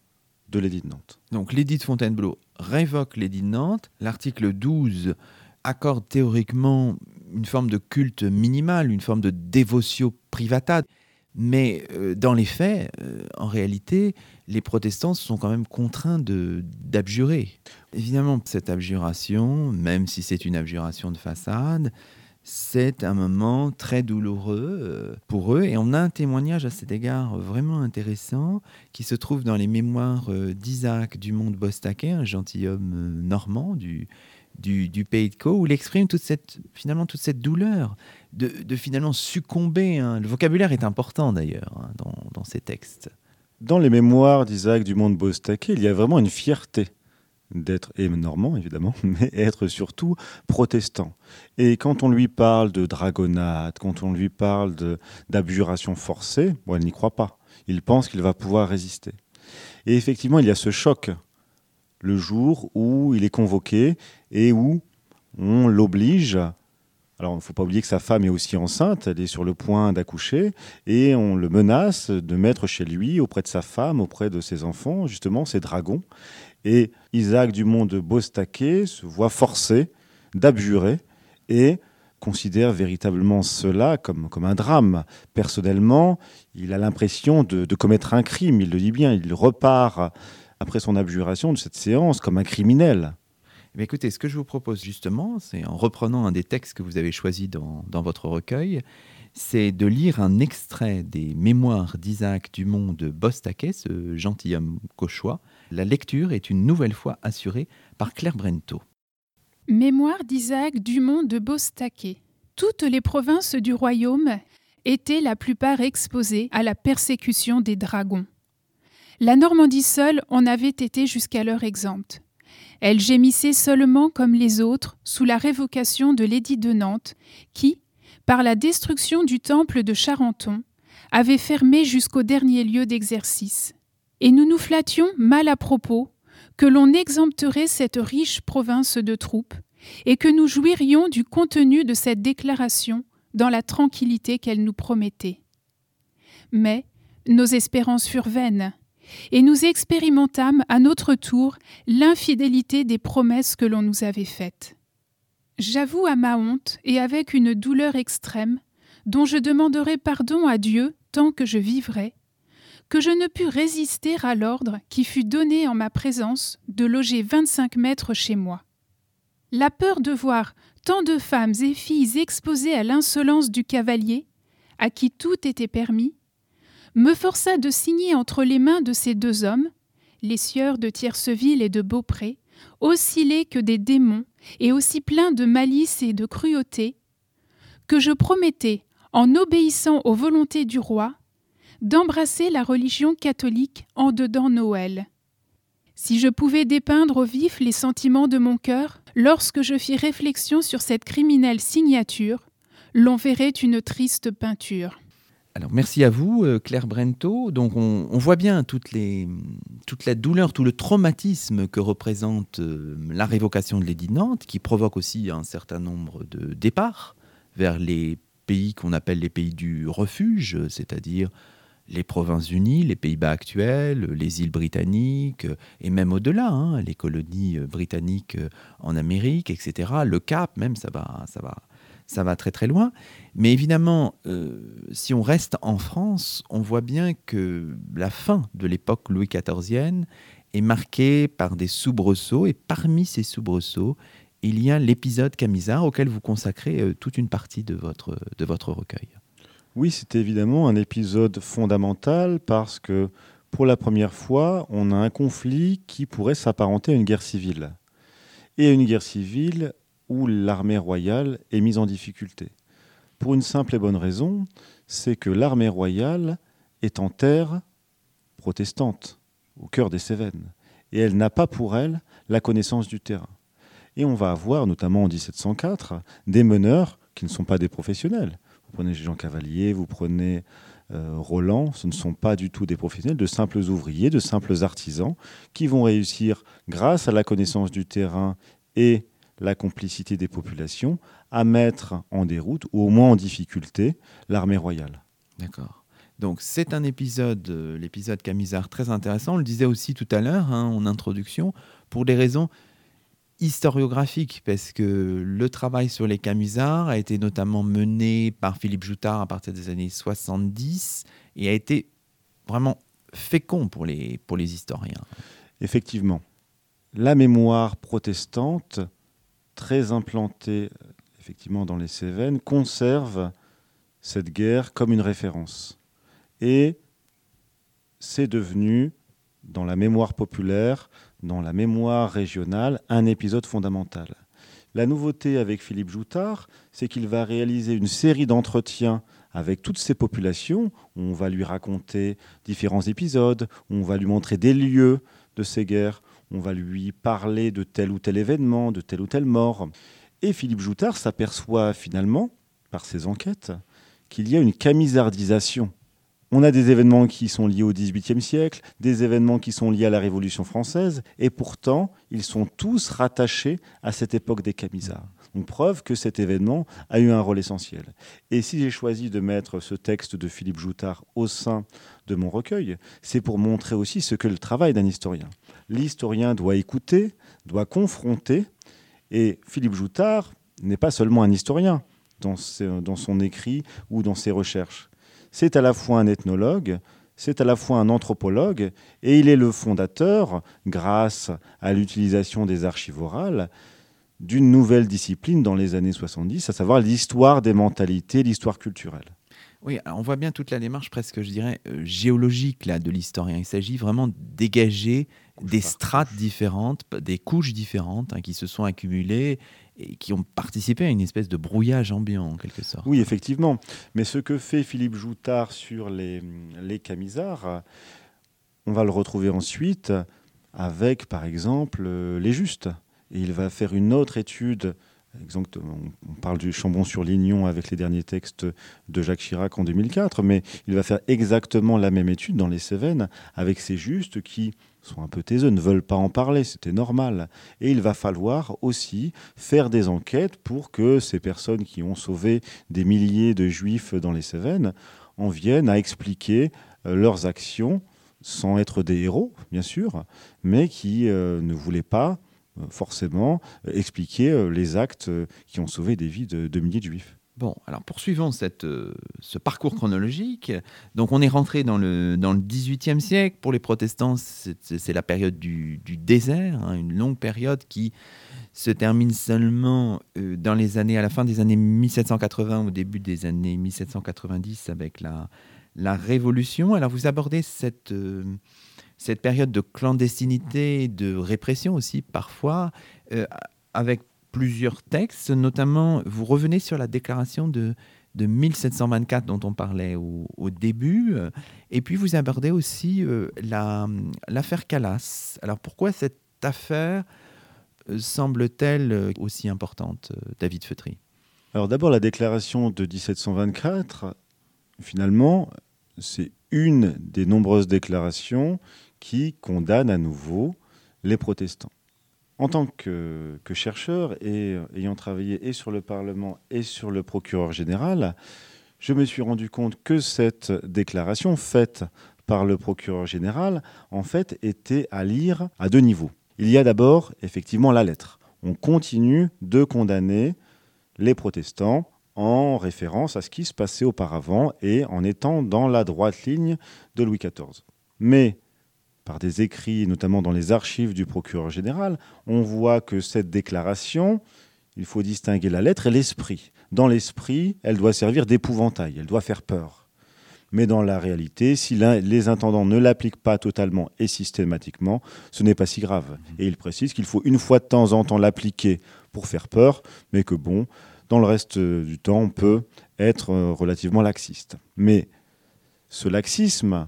de l'édit de Nantes. Donc l'édit de Fontainebleau révoque l'édit de Nantes. L'article 12 accorde théoriquement une forme de culte minimal, une forme de dévotio privata. Mais euh, dans les faits, euh, en réalité, les protestants sont quand même contraints d'abjurer. Évidemment, cette abjuration, même si c'est une abjuration de façade, c'est un moment très douloureux euh, pour eux. Et on a un témoignage à cet égard vraiment intéressant qui se trouve dans les mémoires d'Isaac Dumont de Bostaquet, un gentilhomme normand du, du, Pays de Caux, où il exprime toute cette, finalement toute cette douleur de, finalement succomber. Hein. Le vocabulaire est important d'ailleurs hein, dans, ces textes. Dans les mémoires d'Isaac Dumont de Bostaquet, il y a vraiment une fierté d'être, normand évidemment, mais être surtout protestant. Et quand on lui parle de dragonnade, quand on lui parle d'abjuration forcée, bon, elle n'y croit pas. Il pense qu'il va pouvoir résister. Et effectivement, il y a ce choc le jour où il est convoqué et où on l'oblige. Alors, il ne faut pas oublier que sa femme est aussi enceinte, elle est sur le point d'accoucher, et on le menace de mettre chez lui, auprès de sa femme, auprès de ses enfants, justement, ces dragons. Et Isaac Dumont de Bostaquet se voit forcé d'abjurer et considère véritablement cela comme, comme un drame. Personnellement, il a l'impression de, commettre un crime, il le dit bien, il repart après son abjuration de cette séance comme un criminel. Eh écoutez, ce que je vous propose justement, c'est en reprenant un des textes que vous avez choisi dans, dans votre recueil, c'est de lire un extrait des Mémoires d'Isaac Dumont de Bostaquet, ce gentilhomme cauchois, la lecture est une nouvelle fois assurée par Claire Brento. Mémoire d'Isaac Dumont de Bostaquet. Toutes les provinces du royaume étaient la plupart exposées à la persécution des dragons. La Normandie seule en avait été jusqu'alors exempte. Elle gémissait seulement comme les autres sous la révocation de l'édit de Nantes, qui, par la destruction du temple de Charenton, avait fermé jusqu'au dernier lieu d'exercice et nous nous flattions mal à propos que l'on exempterait cette riche province de troupes, et que nous jouirions du contenu de cette déclaration dans la tranquillité qu'elle nous promettait. Mais nos espérances furent vaines, et nous expérimentâmes à notre tour l'infidélité des promesses que l'on nous avait faites. J'avoue à ma honte, et avec une douleur extrême, dont je demanderai pardon à Dieu tant que je vivrai, que je ne pus résister à l'ordre qui fut donné en ma présence de loger vingt-cinq mètres chez moi. La peur de voir tant de femmes et filles exposées à l'insolence du cavalier, à qui tout était permis, me força de signer entre les mains de ces deux hommes, les sieurs de Tierceville et de Beaupré, aussi laids que des démons et aussi pleins de malice et de cruauté, que je promettais, en obéissant aux volontés du roi, d'embrasser la religion catholique en dedans Noël. Si je pouvais dépeindre au vif les sentiments de mon cœur, lorsque je fis réflexion sur cette criminelle signature, l'on verrait une triste peinture. Alors merci à vous, euh, Claire Brento. Donc on, voit bien toute, la douleur, tout le traumatisme que représente euh, la révocation de l'édit de Nantes, qui provoque aussi un certain nombre de départs vers les pays qu'on appelle les pays du refuge, c'est-à-dire les Provinces-Unies, les Pays-Bas actuels, les îles britanniques, et même au-delà, hein, les colonies euh, britanniques en Amérique, etc. Le Cap, même, ça va, ça va, ça va très très loin. Mais évidemment, euh, si on reste en France, on voit bien que la fin de l'époque Louis XIVienne est marquée par des soubresauts, et parmi ces soubresauts, il y a l'épisode Camisard auquel vous consacrez toute une partie de votre, de votre recueil. Oui, c'est évidemment un épisode fondamental parce que pour la première fois, on a un conflit qui pourrait s'apparenter à une guerre civile. Et une guerre civile l'armée royale est mise en difficulté. Pour une simple et bonne raison, c'est que l'armée royale est en terre protestante, au cœur des Cévennes. Et elle n'a pas pour elle la connaissance du terrain. Et on va avoir, notamment en 1704, des meneurs qui ne sont pas des professionnels, vous prenez Jean Cavalier, vous prenez euh, Roland, ce ne sont pas du tout des professionnels, de simples ouvriers, de simples artisans qui vont réussir, grâce à la connaissance du terrain et la complicité des populations, à mettre en déroute, ou au moins en difficulté, l'armée royale. D'accord. Donc c'est un épisode, euh, l'épisode Camisard, très intéressant. On le disait aussi tout à l'heure hein, en introduction, pour des raisons historiographique, parce que le travail sur les camisards a été notamment mené par Philippe Joutard à partir des années 70 et a été vraiment fécond pour les, pour les historiens. Effectivement. La mémoire protestante, très implantée effectivement dans les Cévennes, conserve cette guerre comme une référence. Et c'est devenu, dans la mémoire populaire, dans la mémoire régionale un épisode fondamental. La nouveauté avec Philippe Joutard, c'est qu'il va réaliser une série d'entretiens avec toutes ces populations. On va lui raconter différents épisodes, on va lui montrer des lieux de ces guerres, on va lui parler de tel ou tel événement, de telle ou telle mort. Et Philippe Joutard s'aperçoit finalement, par ses enquêtes, qu'il y a une camisardisation. On a des événements qui sont liés au XVIIIe siècle, des événements qui sont liés à la Révolution française, et pourtant, ils sont tous rattachés à cette époque des camisards. Donc preuve que cet événement a eu un rôle essentiel. Et si j'ai choisi de mettre ce texte de Philippe Joutard au sein de mon recueil, c'est pour montrer aussi ce que le travail d'un historien. L'historien doit écouter, doit confronter, et Philippe Joutard n'est pas seulement un historien dans son écrit ou dans ses recherches. C'est à la fois un ethnologue, c'est à la fois un anthropologue, et il est le fondateur, grâce à l'utilisation des archives orales, d'une nouvelle discipline dans les années 70, à savoir l'histoire des mentalités, l'histoire culturelle. Oui, on voit bien toute la démarche presque, je dirais, euh, géologique là, de l'historien. Il s'agit vraiment de dégager des strates différentes, des couches différentes hein, qui se sont accumulées et qui ont participé à une espèce de brouillage ambiant en quelque sorte. Oui, effectivement. Mais ce que fait Philippe Joutard sur les, les camisards, on va le retrouver ensuite avec, par exemple, euh, les justes. Il va faire une autre étude. On parle du Chambon-sur-Lignon avec les derniers textes de Jacques Chirac en 2004, mais il va faire exactement la même étude dans les Cévennes avec ces justes qui sont un peu taiseux, ne veulent pas en parler, c'était normal. Et il va falloir aussi faire des enquêtes pour que ces personnes qui ont sauvé des milliers de juifs dans les Cévennes en viennent à expliquer euh, leurs actions sans être des héros, bien sûr, mais qui euh, ne voulaient pas forcément euh, expliquer euh, les actes qui ont sauvé des vies de, milliers de juifs. Bon, alors poursuivons ce parcours chronologique. Donc on est rentré dans le, dans le 18e siècle. Pour les protestants, c'est la période du, désert, hein, une longue période qui se termine seulement dans les années, à la fin des années 1780, au début des années 1790 avec la Révolution. Alors vous abordez cette cette période de clandestinité, de répression aussi parfois, euh, avec plusieurs textes, notamment vous revenez sur la déclaration de, de 1724 dont on parlait au, début, et puis vous abordez aussi euh, l'affaire Calas. Alors pourquoi cette affaire euh, semble-t-elle aussi importante, David Feutry? Alors d'abord la déclaration de 1724, finalement, c'est une des nombreuses déclarations qui condamne à nouveau les protestants. En tant que, chercheur et ayant travaillé et sur le Parlement et sur le procureur général, je me suis rendu compte que cette déclaration faite par le procureur général, en fait, était à lire à deux niveaux. Il y a d'abord effectivement la lettre. On continue de condamner les protestants en référence à ce qui se passait auparavant et en étant dans la droite ligne de Louis XIV. Mais par des écrits, notamment dans les archives du procureur général, on voit que cette déclaration, il faut distinguer la lettre et l'esprit. Dans l'esprit, elle doit servir d'épouvantail, elle doit faire peur. Mais dans la réalité, si les intendants ne l'appliquent pas totalement et systématiquement, ce n'est pas si grave. Et il précise qu'il faut une fois de temps en temps l'appliquer pour faire peur, mais que bon, dans le reste du temps, on peut être euh, relativement laxiste. Mais ce laxisme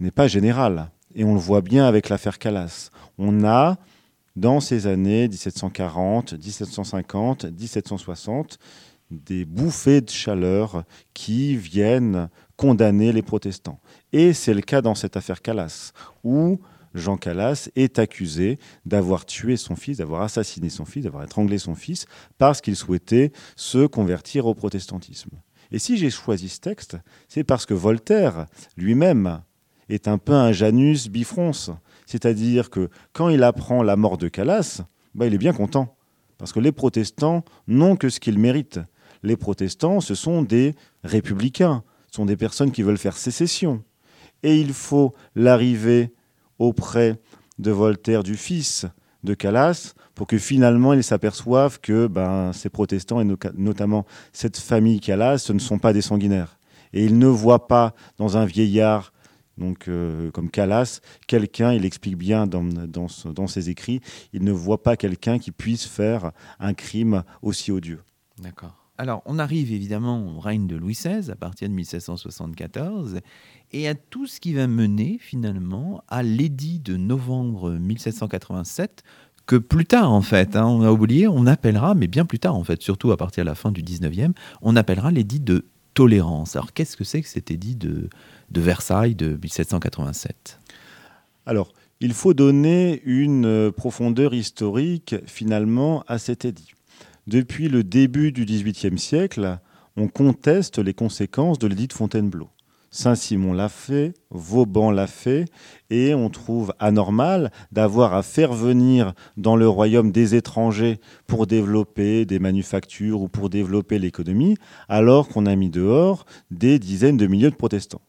n'est pas général. Et on le voit bien avec l'affaire Calas. On a, dans ces années 1740, 1750, 1760, des bouffées de chaleur qui viennent condamner les protestants. Et c'est le cas dans cette affaire Calas, où Jean Calas est accusé d'avoir tué son fils, d'avoir assassiné son fils, d'avoir étranglé son fils, parce qu'il souhaitait se convertir au protestantisme. Et si j'ai choisi ce texte, c'est parce que Voltaire lui-même est un peu un Janus bifrons. C'est-à-dire que quand il apprend la mort de Calas, bah, il est bien content. Parce que les protestants n'ont que ce qu'ils méritent. Les protestants, ce sont des républicains, ce sont des personnes qui veulent faire sécession. Et il faut l'arrivée auprès de Voltaire du fils de Calas pour que finalement ils s'aperçoivent que ben, ces protestants, et notamment cette famille Calas, ce ne sont pas des sanguinaires. Et ils ne voient pas dans un vieillard donc euh, comme Calas, quelqu'un, il explique bien dans, dans, ses écrits, il ne voit pas quelqu'un qui puisse faire un crime aussi odieux. D'accord. Alors, on arrive évidemment au règne de Louis XVI à partir de 1774 et à tout ce qui va mener finalement à l'édit de novembre 1787 que plus tard, en fait, hein, on a oublié, on appellera, mais bien plus tard, en fait, surtout à partir de la fin du 19e, on appellera l'édit de tolérance. Alors, qu'est-ce que c'est que cet édit de, de Versailles de 1787 Alors, il faut donner une euh, profondeur historique, finalement, à cet édit. Depuis le début du XVIIIe siècle, on conteste les conséquences de l'édit de Fontainebleau. Saint-Simon l'a fait, Vauban l'a fait, et on trouve anormal d'avoir à faire venir dans le royaume des étrangers pour développer des manufactures ou pour développer l'économie, alors qu'on a mis dehors des dizaines de milliers de protestants.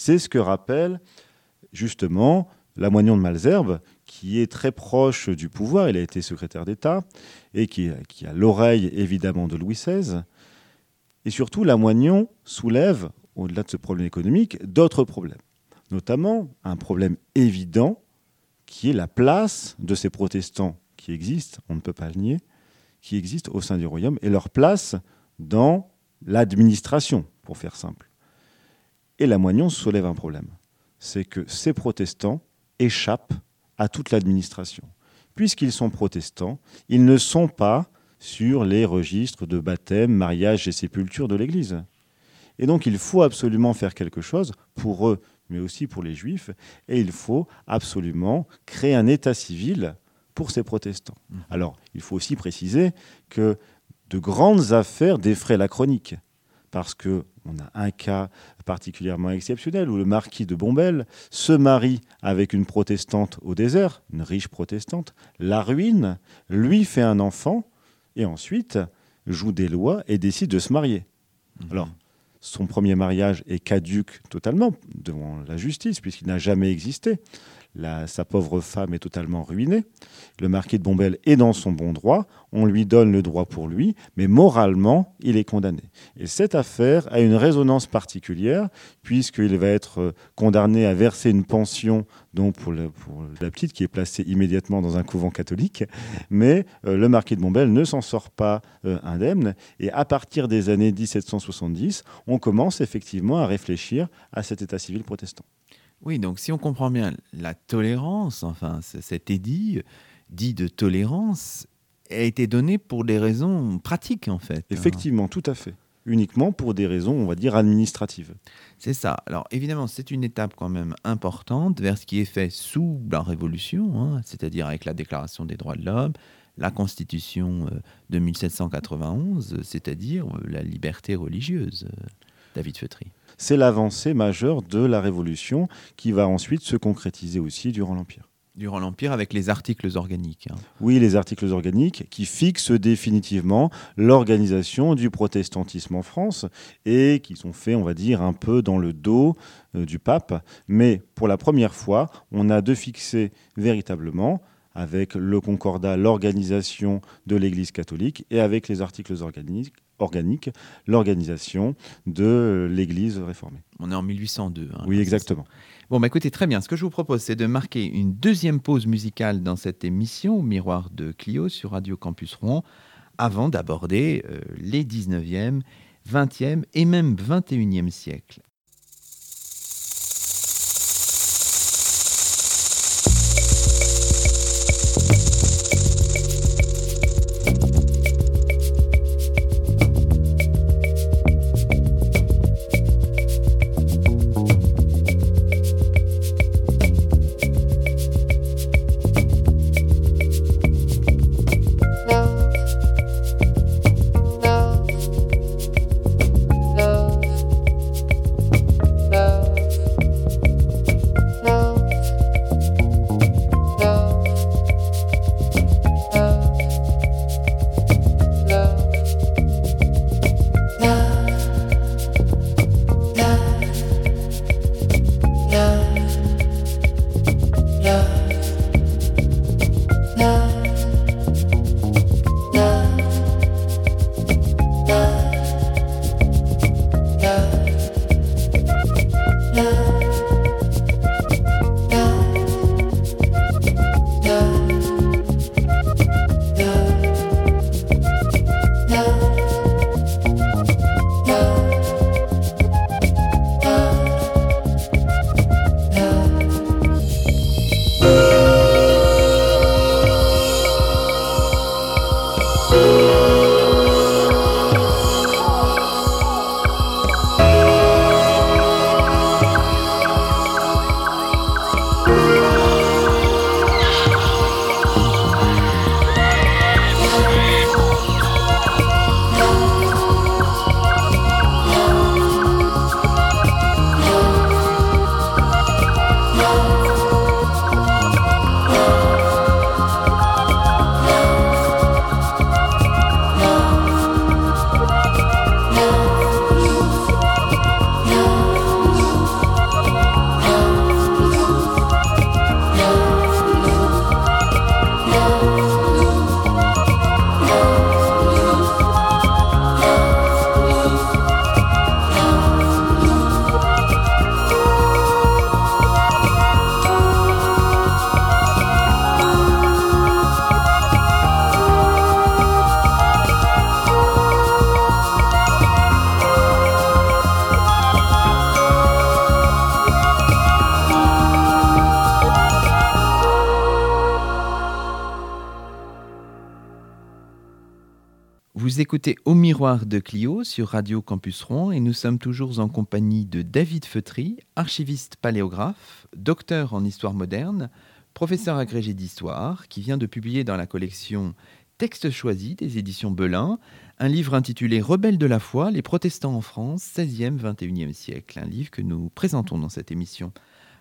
C'est ce que rappelle justement Lamoignon de Malzerbe, qui est très proche du pouvoir, il a été secrétaire d'État, et qui, qui a l'oreille évidemment de Louis XVI. Et surtout, Lamoignon soulève au-delà de ce problème économique, d'autres problèmes. Notamment un problème évident qui est la place de ces protestants qui existent, on ne peut pas le nier, qui existent au sein du royaume, et leur place dans l'administration, pour faire simple. Et la Moignon soulève un problème, c'est que ces protestants échappent à toute l'administration. Puisqu'ils sont protestants, ils ne sont pas sur les registres de baptême, mariage et sépulture de l'Église. Et donc il faut absolument faire quelque chose pour eux, mais aussi pour les juifs, et il faut absolument créer un état civil pour ces protestants. Mmh. Alors il faut aussi préciser que de grandes affaires défraient la chronique, parce que on a un cas particulièrement exceptionnel où le marquis de Bombelle se marie avec une protestante au désert, une riche protestante, la ruine, lui fait un enfant, et ensuite joue des lois et décide de se marier. Mmh. Alors, son premier mariage est caduque totalement devant la justice, puisqu'il n'a jamais existé. Sa pauvre femme est totalement ruinée. Le marquis de Bombelle est dans son bon droit. On lui donne le droit pour lui, mais moralement, il est condamné. Et cette affaire a une résonance particulière, puisqu'il va être euh, condamné à verser une pension donc pour, la petite qui est placée immédiatement dans un couvent catholique. Mais euh, le marquis de Bombelle ne s'en sort pas euh, indemne. Et à partir des années 1770, on commence effectivement à réfléchir à cet état civil protestant. Oui, donc si on comprend bien la tolérance, enfin cet édit dit de tolérance, a été donné pour des raisons pratiques en fait. Effectivement, tout à fait. Uniquement pour des raisons, on va dire, administratives. C'est ça. Alors évidemment, c'est une étape quand même importante vers ce qui est fait sous la Révolution, hein, c'est-à-dire avec la Déclaration des droits de l'homme, la Constitution euh, de 1791, c'est-à-dire euh, la liberté religieuse. Euh, David Feutry c'est l'avancée majeure de la Révolution qui va ensuite se concrétiser aussi durant l'Empire. Durant l'Empire avec les articles organiques. Hein. Oui, les articles organiques qui fixent définitivement l'organisation du protestantisme en France et qui sont faits, on va dire, un peu dans le dos euh, du pape. Mais pour la première fois, on a de fixer véritablement avec le concordat l'organisation de l'Église catholique et avec les articles organiques organique l'organisation de l'Église réformée. On est en 1802. Hein, oui, exactement. Bon, bah écoutez, très bien. Ce que je vous propose, c'est de marquer une deuxième pause musicale dans cette émission, Miroir de Clio, sur Radio Campus Rouen, avant d'aborder euh, les 19e, 20e et même 21e siècles. Vous écoutez Au miroir de Clio sur Radio Campus Rouen et nous sommes toujours en compagnie de David Feutry, archiviste paléographe, docteur en histoire moderne, professeur agrégé d'histoire, qui vient de publier dans la collection Textes choisis des éditions Belin un livre intitulé Rebelles de la foi, les protestants en France, 16e, 21e siècle, un livre que nous présentons dans cette émission.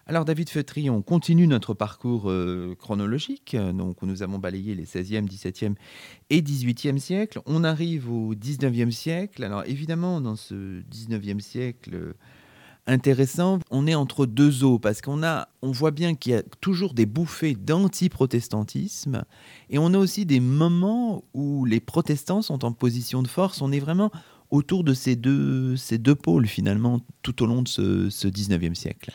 Alors David Feutry, on continue notre parcours euh, chronologique. Donc nous avons balayé les 16e, 17e et 18e siècles. On arrive au 19e siècle. Alors évidemment, dans ce 19e siècle euh, intéressant, on est entre deux eaux parce qu'on a, on voit bien qu'il y a toujours des bouffées d'anti-protestantisme et on a aussi des moments où les protestants sont en position de force. On est vraiment autour de ces deux, ces deux pôles finalement tout au long de ce, ce 19e siècle.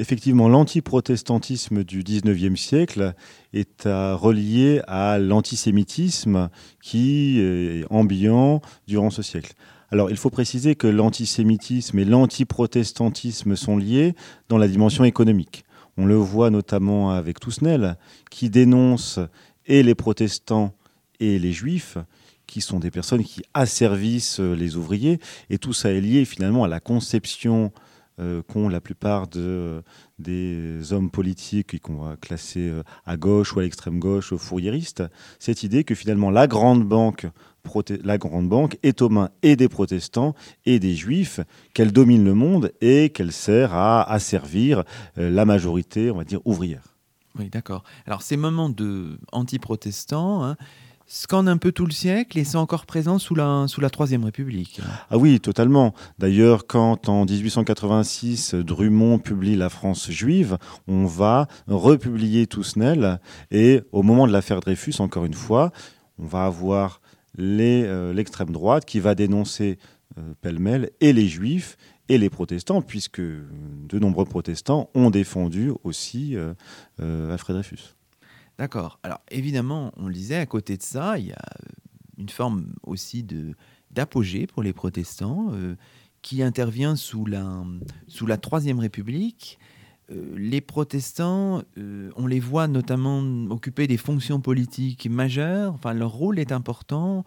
Effectivement, l'antiprotestantisme du XIXe siècle est relié à l'antisémitisme qui est ambiant durant ce siècle. Alors, il faut préciser que l'antisémitisme et l'antiprotestantisme sont liés dans la dimension économique. On le voit notamment avec Tousnel, qui dénonce et les protestants et les juifs, qui sont des personnes qui asservissent les ouvriers, et tout ça est lié finalement à la conception qu'ont la plupart de, des hommes politiques qu'on va classer euh, à gauche ou à l'extrême gauche, fourriéristes, cette idée que finalement la grande banque la grande banque est aux mains et des protestants et des juifs, qu'elle domine le monde et qu'elle sert à asservir euh, la majorité, on va dire, ouvrière. Oui, d'accord. Alors ces moments de anti-protestants, hein, scandent un peu tout le siècle et sont encore présents sous la, Troisième République. Ah oui, totalement. D'ailleurs, quand en 1886, Drummond publie La France juive, on va republier Tousnel et au moment de l'affaire Dreyfus, encore une fois, on va avoir euh, l'extrême droite qui va dénoncer euh, pêle-mêle et les juifs et les protestants, puisque de nombreux protestants ont défendu aussi euh, Alfred Dreyfus. D'accord. Alors évidemment, on le disait, à côté de ça, il y a une forme aussi d'apogée pour les protestants euh, qui intervient sous la, sous la Troisième République. Euh, les protestants, euh, on les voit notamment occuper des fonctions politiques majeures. Enfin, leur rôle est important.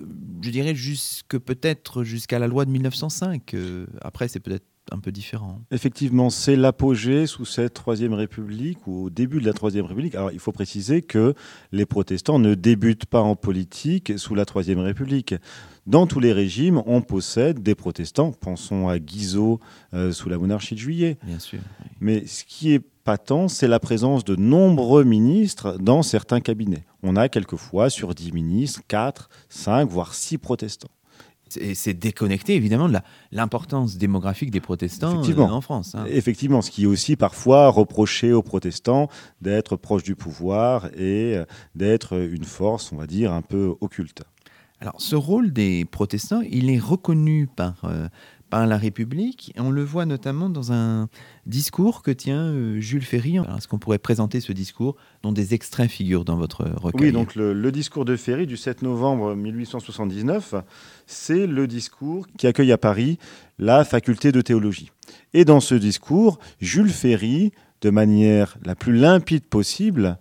Je dirais jusque peut-être jusqu'à la loi de 1905. après, c'est peut-être un peu différent. Effectivement, c'est l'apogée sous cette Troisième République ou au début de la Troisième République. Alors, il faut préciser que les protestants ne débutent pas en politique sous la Troisième République. Dans tous les régimes, on possède des protestants. Pensons à Guizot euh, sous la monarchie de Juillet. Bien sûr. Mais ce qui est patent, c'est la présence de nombreux ministres dans certains cabinets. On a quelquefois sur dix ministres, quatre, cinq, voire six protestants c'est déconnecté évidemment de l'importance démographique des protestants euh, en France. Hein. Effectivement, ce qui est aussi parfois reproché aux protestants d'être proches du pouvoir et euh, d'être une force, on va dire, un peu occulte. Alors, ce rôle des protestants, il est reconnu par, euh, par la République. on le voit notamment dans un discours que tient euh, Jules Ferry. Est-ce qu'on pourrait présenter ce discours dont des extraits figurent dans votre recueil? Oui, donc le, discours de Ferry du 7 novembre 1879, c'est le discours qui accueille à Paris la faculté de théologie. Et dans ce discours, Jules Ferry, de manière la plus limpide possible,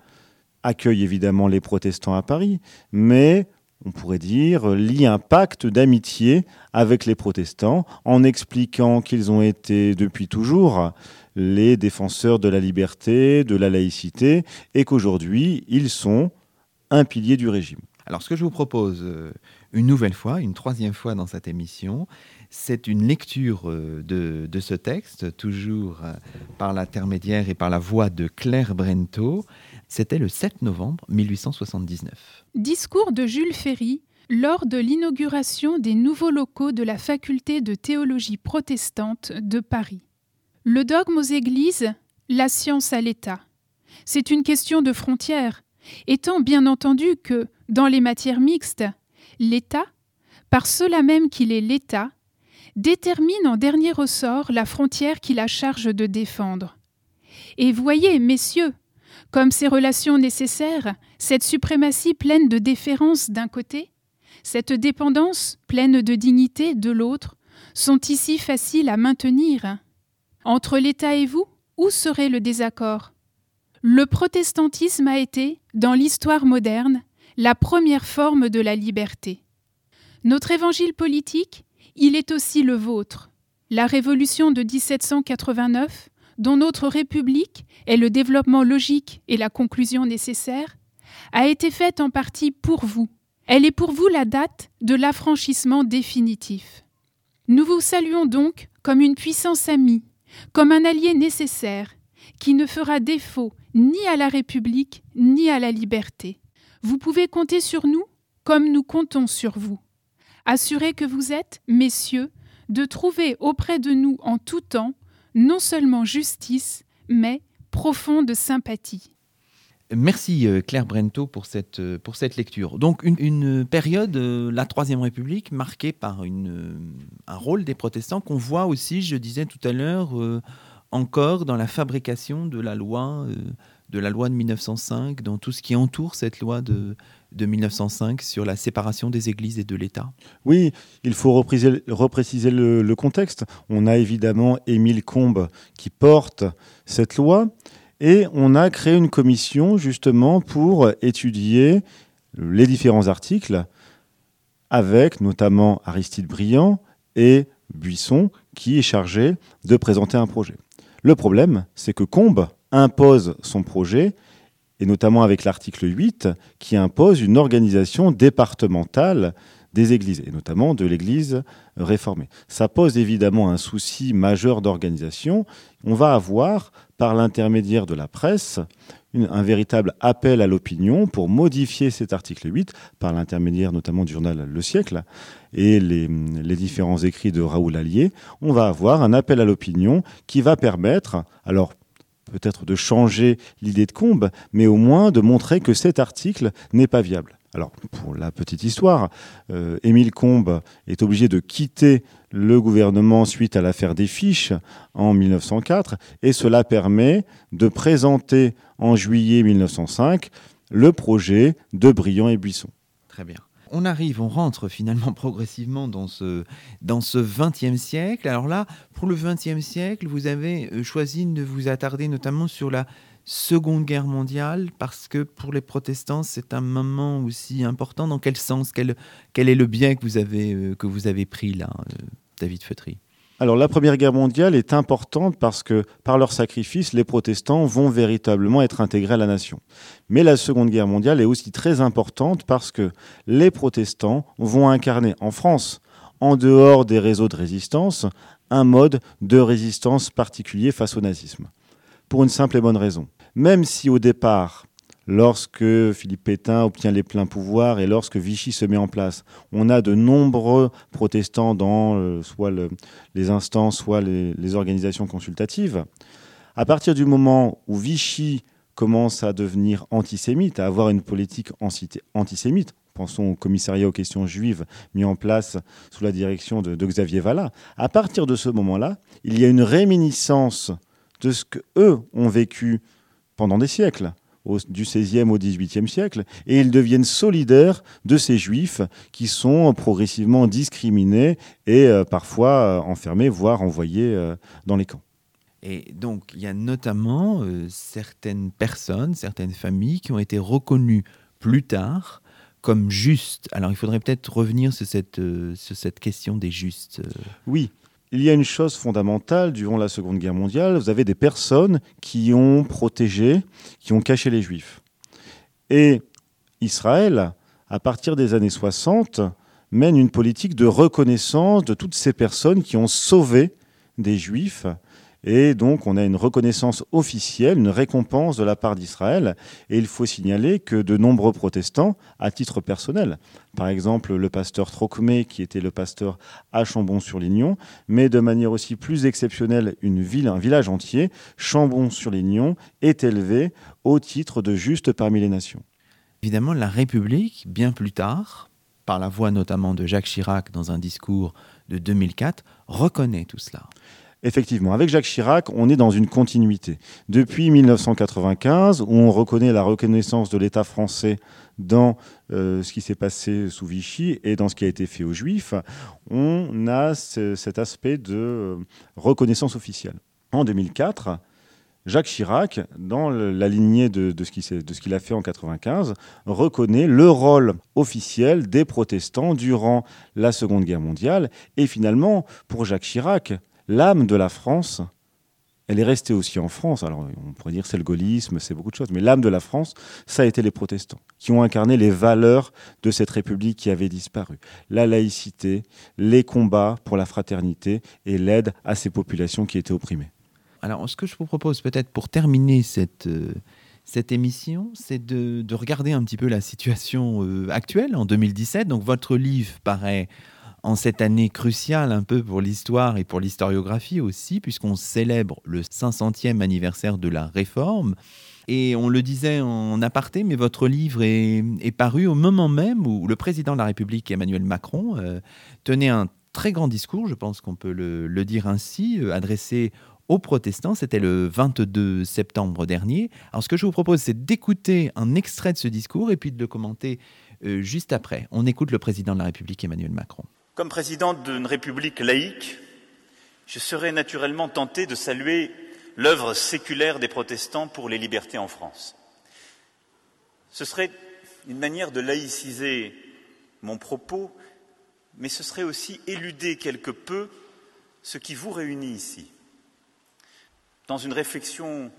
accueille évidemment les protestants à Paris, mais on pourrait dire, lie un pacte d'amitié avec les protestants en expliquant qu'ils ont été depuis toujours les défenseurs de la liberté, de la laïcité, et qu'aujourd'hui, ils sont un pilier du régime. Alors ce que je vous propose euh, une nouvelle fois, une troisième fois dans cette émission, c'est une lecture euh, de, ce texte, toujours euh, par l'intermédiaire et par la voix de Claire Brento. C'était le 7 novembre 1879. Discours de Jules Ferry lors de l'inauguration des nouveaux locaux de la faculté de théologie protestante de Paris. Le dogme aux églises, la science à l'État. C'est une question de frontières, étant bien entendu que, dans les matières mixtes, l'État, par cela même qu'il est l'État, détermine en dernier ressort la frontière qu'il a charge de défendre. Et voyez, messieurs, comme ces relations nécessaires, cette suprématie pleine de déférence d'un côté, cette dépendance pleine de dignité de l'autre, sont ici faciles à maintenir. Entre l'État et vous, où serait le désaccord? Le protestantisme a été, dans l'histoire moderne, la première forme de la liberté. Notre évangile politique, il est aussi le vôtre. La révolution de 1789, dont notre République est le développement logique et la conclusion nécessaire, a été faite en partie pour vous. Elle est pour vous la date de l'affranchissement définitif. Nous vous saluons donc comme une puissance amie, comme un allié nécessaire, qui ne fera défaut ni à la République ni à la liberté. Vous pouvez compter sur nous comme nous comptons sur vous. Assurez que vous êtes, messieurs, de trouver auprès de nous en tout temps non seulement justice, mais profonde sympathie. Merci euh, Claire Brento pour cette, euh, pour cette lecture. Donc une, période, euh, la Troisième République, marquée par une, un rôle des protestants qu'on voit aussi, je disais tout à l'heure, encore dans la fabrication de la loi, de la loi de 1905, dans tout ce qui entoure cette loi de, de 1905 sur la séparation des églises et de l'État. Oui, il faut repréciser, repréciser le, le, contexte. On a évidemment Émile Combes qui porte cette loi. Et on a créé une commission justement pour étudier les différents articles avec notamment Aristide Briand et Buisson qui est chargé de présenter un projet. Le problème, c'est que Combes impose son projet, et notamment avec l'article 8, qui impose une organisation départementale des églises, et notamment de l'Église réformée. Ça pose évidemment un souci majeur d'organisation. On va avoir par l'intermédiaire de la presse un véritable appel à l'opinion pour modifier cet article 8 par l'intermédiaire notamment du journal Le Siècle et les, les, différents écrits de Raoul Allier, on va avoir un appel à l'opinion qui va permettre, alors peut-être de changer l'idée de Combes, mais au moins de montrer que cet article n'est pas viable. Alors, pour la petite histoire, euh, Émile Combes est obligé de quitter le gouvernement suite à l'affaire des fiches en 1904, et cela permet de présenter en juillet 1905 le projet de Briand et Buisson. Très bien. On arrive, on rentre finalement progressivement dans ce, dans ce 20e siècle. Alors là, pour le 20e siècle, vous avez euh, choisi de vous attarder notamment sur la Seconde Guerre mondiale, parce que pour les protestants, c'est un moment aussi important. Dans quel sens? Quel, quel est le bien que vous avez, euh, que vous avez pris là, euh, David Feutry? Alors la Première Guerre mondiale est importante parce que par leur sacrifice, les protestants vont véritablement être intégrés à la nation. Mais la Seconde Guerre mondiale est aussi très importante parce que les protestants vont incarner en France, en dehors des réseaux de résistance, un mode de résistance particulier face au nazisme pour une simple et bonne raison. Même si au départ, lorsque Philippe Pétain obtient les pleins pouvoirs et lorsque Vichy se met en place, on a de nombreux protestants dans euh, soit les instances, soit les, organisations consultatives. À partir du moment où Vichy commence à devenir antisémite, à avoir une politique antisémite, pensons au commissariat aux questions juives mis en place sous la direction de, Xavier Vallat, à partir de ce moment-là, il y a une réminiscence de ce qu'eux ont vécu pendant des siècles, du XVIe au XVIIIe siècle, et ils deviennent solidaires de ces juifs qui sont progressivement discriminés et euh, parfois euh, enfermés, voire envoyés euh, dans les camps. Et donc, il y a notamment certaines personnes, certaines familles qui ont été reconnues plus tard comme justes. Alors, il faudrait peut-être revenir sur cette, sur cette question des justes. Oui, il y a une chose fondamentale durant la Seconde Guerre mondiale, vous avez des personnes qui ont protégé, qui ont caché les Juifs. Et Israël, à partir des années 60, mène une politique de reconnaissance de toutes ces personnes qui ont sauvé des Juifs et donc, on a une reconnaissance officielle, une récompense de la part d'Israël. Et il faut signaler que de nombreux protestants, à titre personnel, par exemple le pasteur Trocmé, qui était le pasteur à Chambon-sur-Lignon, mais de manière aussi plus exceptionnelle, une ville, un village entier, Chambon-sur-Lignon, est élevé au titre de juste parmi les nations. Évidemment, la République, bien plus tard, par la voix notamment de Jacques Chirac dans un discours de 2004, reconnaît tout cela. Effectivement, avec Jacques Chirac, on est dans une continuité. Depuis 1995, où on reconnaît la reconnaissance de l'État français dans euh, ce qui s'est passé sous Vichy et dans ce qui a été fait aux Juifs, on a cet aspect de euh, reconnaissance officielle. En 2004, Jacques Chirac, dans la lignée de, ce qu'il a fait en 95, reconnaît le rôle officiel des protestants durant la Seconde Guerre mondiale. Et finalement, pour Jacques Chirac, l'âme de la France, elle est restée aussi en France. Alors on pourrait dire c'est le gaullisme, c'est beaucoup de choses, mais l'âme de la France, ça a été les protestants, qui ont incarné les valeurs de cette République qui avait disparu. La laïcité, les combats pour la fraternité et l'aide à ces populations qui étaient opprimées. Alors, ce que je vous propose peut-être pour terminer cette, euh, cette émission, c'est de, regarder un petit peu la situation euh, actuelle en 2017. Donc, votre livre paraît en cette année cruciale un peu pour l'histoire et pour l'historiographie aussi, puisqu'on célèbre le 500e anniversaire de la réforme. Et on le disait en aparté, mais votre livre est, paru au moment même où le président de la République, Emmanuel Macron, euh, tenait un très grand discours, je pense qu'on peut le, dire ainsi, adressé aux protestants. C'était le 22 septembre dernier. Alors ce que je vous propose, c'est d'écouter un extrait de ce discours et puis de le commenter euh, juste après. On écoute le président de la République, Emmanuel Macron. Comme président d'une République laïque, je serais naturellement tenté de saluer l'œuvre séculaire des protestants pour les libertés en France. Ce serait une manière de laïciser mon propos, mais ce serait aussi éluder quelque peu ce qui vous réunit ici dans une réflexion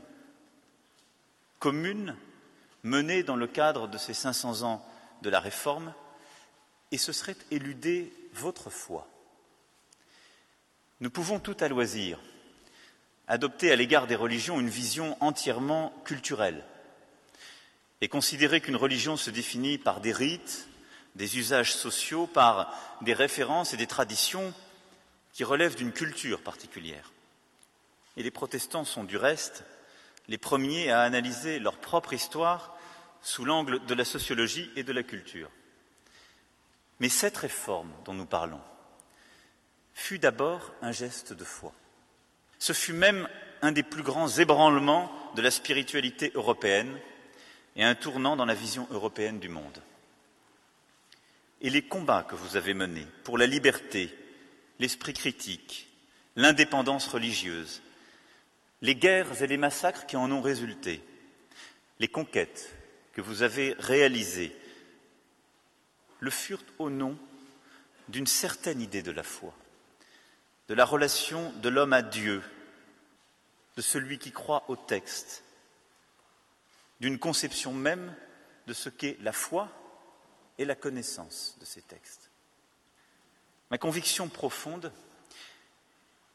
commune menée dans le cadre de ces 500 ans de la réforme, et ce serait éluder votre foi. Nous pouvons tout à loisir adopter à l'égard des religions une vision entièrement culturelle et considérer qu'une religion se définit par des rites, des usages sociaux, par des références et des traditions qui relèvent d'une culture particulière. Et les protestants sont du reste les premiers à analyser leur propre histoire sous l'angle de la sociologie et de la culture. Mais cette réforme dont nous parlons fut d'abord un geste de foi. Ce fut même un des plus grands ébranlements de la spiritualité européenne et un tournant dans la vision européenne du monde. Et les combats que vous avez menés pour la liberté, l'esprit critique, l'indépendance religieuse, les guerres et les massacres qui en ont résulté, les conquêtes que vous avez réalisées, le furent au nom d'une certaine idée de la foi, de la relation de l'homme à Dieu, de celui qui croit au texte, d'une conception même de ce qu'est la foi et la connaissance de ces textes. Ma conviction profonde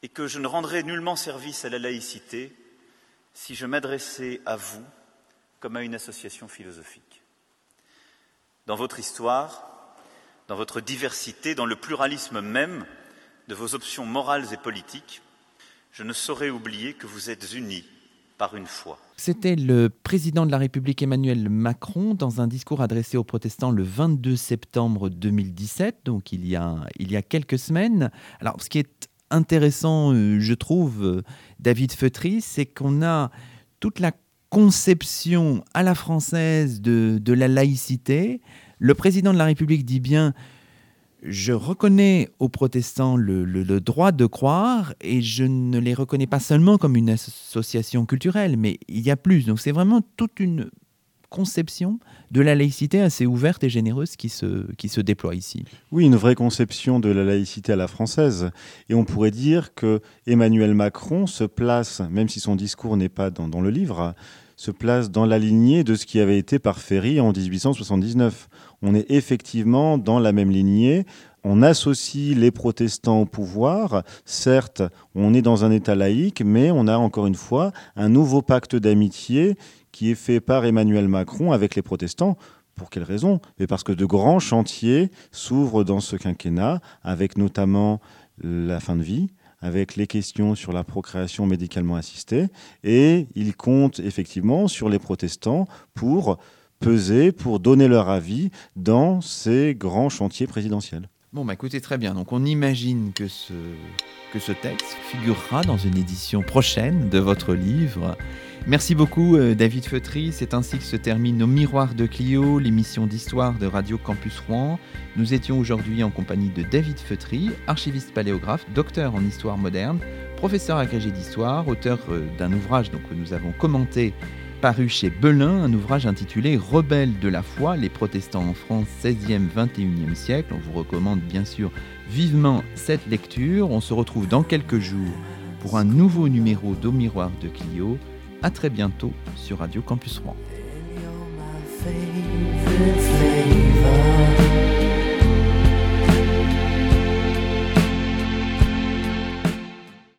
et que je ne rendrais nullement service à la laïcité si je m'adressais à vous comme à une association philosophique. Dans votre histoire, dans votre diversité, dans le pluralisme même de vos options morales et politiques, je ne saurais oublier que vous êtes unis par une foi. C'était le président de la République Emmanuel Macron dans un discours adressé aux protestants le 22 septembre 2017, donc il y a, il y a quelques semaines. Alors ce qui est intéressant, euh, je trouve, euh, David Feutry, c'est qu'on a toute la conception à la française de, la laïcité. Le président de la République dit bien je reconnais aux protestants le, droit de croire et je ne les reconnais pas seulement comme une association culturelle, mais il y a plus. Donc c'est vraiment toute une conception de la laïcité assez ouverte et généreuse qui se, déploie ici. Oui, une vraie conception de la laïcité à la française. Et on pourrait dire que Emmanuel Macron se place, même si son discours n'est pas dans le livre, se place dans la lignée de ce qui avait été par Ferry en 1879. On est effectivement dans la même lignée. On associe les protestants au pouvoir. Certes, on est dans un État laïque, mais on a encore une fois un nouveau pacte d'amitié qui est fait par Emmanuel Macron avec les protestants. Pour quelle raison? Parce que de grands chantiers s'ouvrent dans ce quinquennat, avec notamment la fin de vie, avec les questions sur la procréation médicalement assistée, et il compte effectivement sur les protestants pour peser, pour donner leur avis dans ces grands chantiers présidentiels. Bon, bah écoutez, très bien. Donc on imagine que ce, que ce texte figurera dans une édition prochaine de votre livre Merci beaucoup euh, David Feutry. C'est ainsi que se termine nos Miroirs de Clio, l'émission d'histoire de Radio Campus Rouen. Nous étions aujourd'hui en compagnie de David Feutry, archiviste paléographe, docteur en histoire moderne, professeur agrégé d'histoire, auteur euh, d'un ouvrage que nous avons commenté paru chez Belin, un ouvrage intitulé Rebelles de la foi, les protestants en France 16e, 21e siècle. On vous recommande bien sûr vivement cette lecture. On se retrouve dans quelques jours pour un nouveau numéro d'Au Miroir de Clio à très bientôt sur Radio Campus Rouen.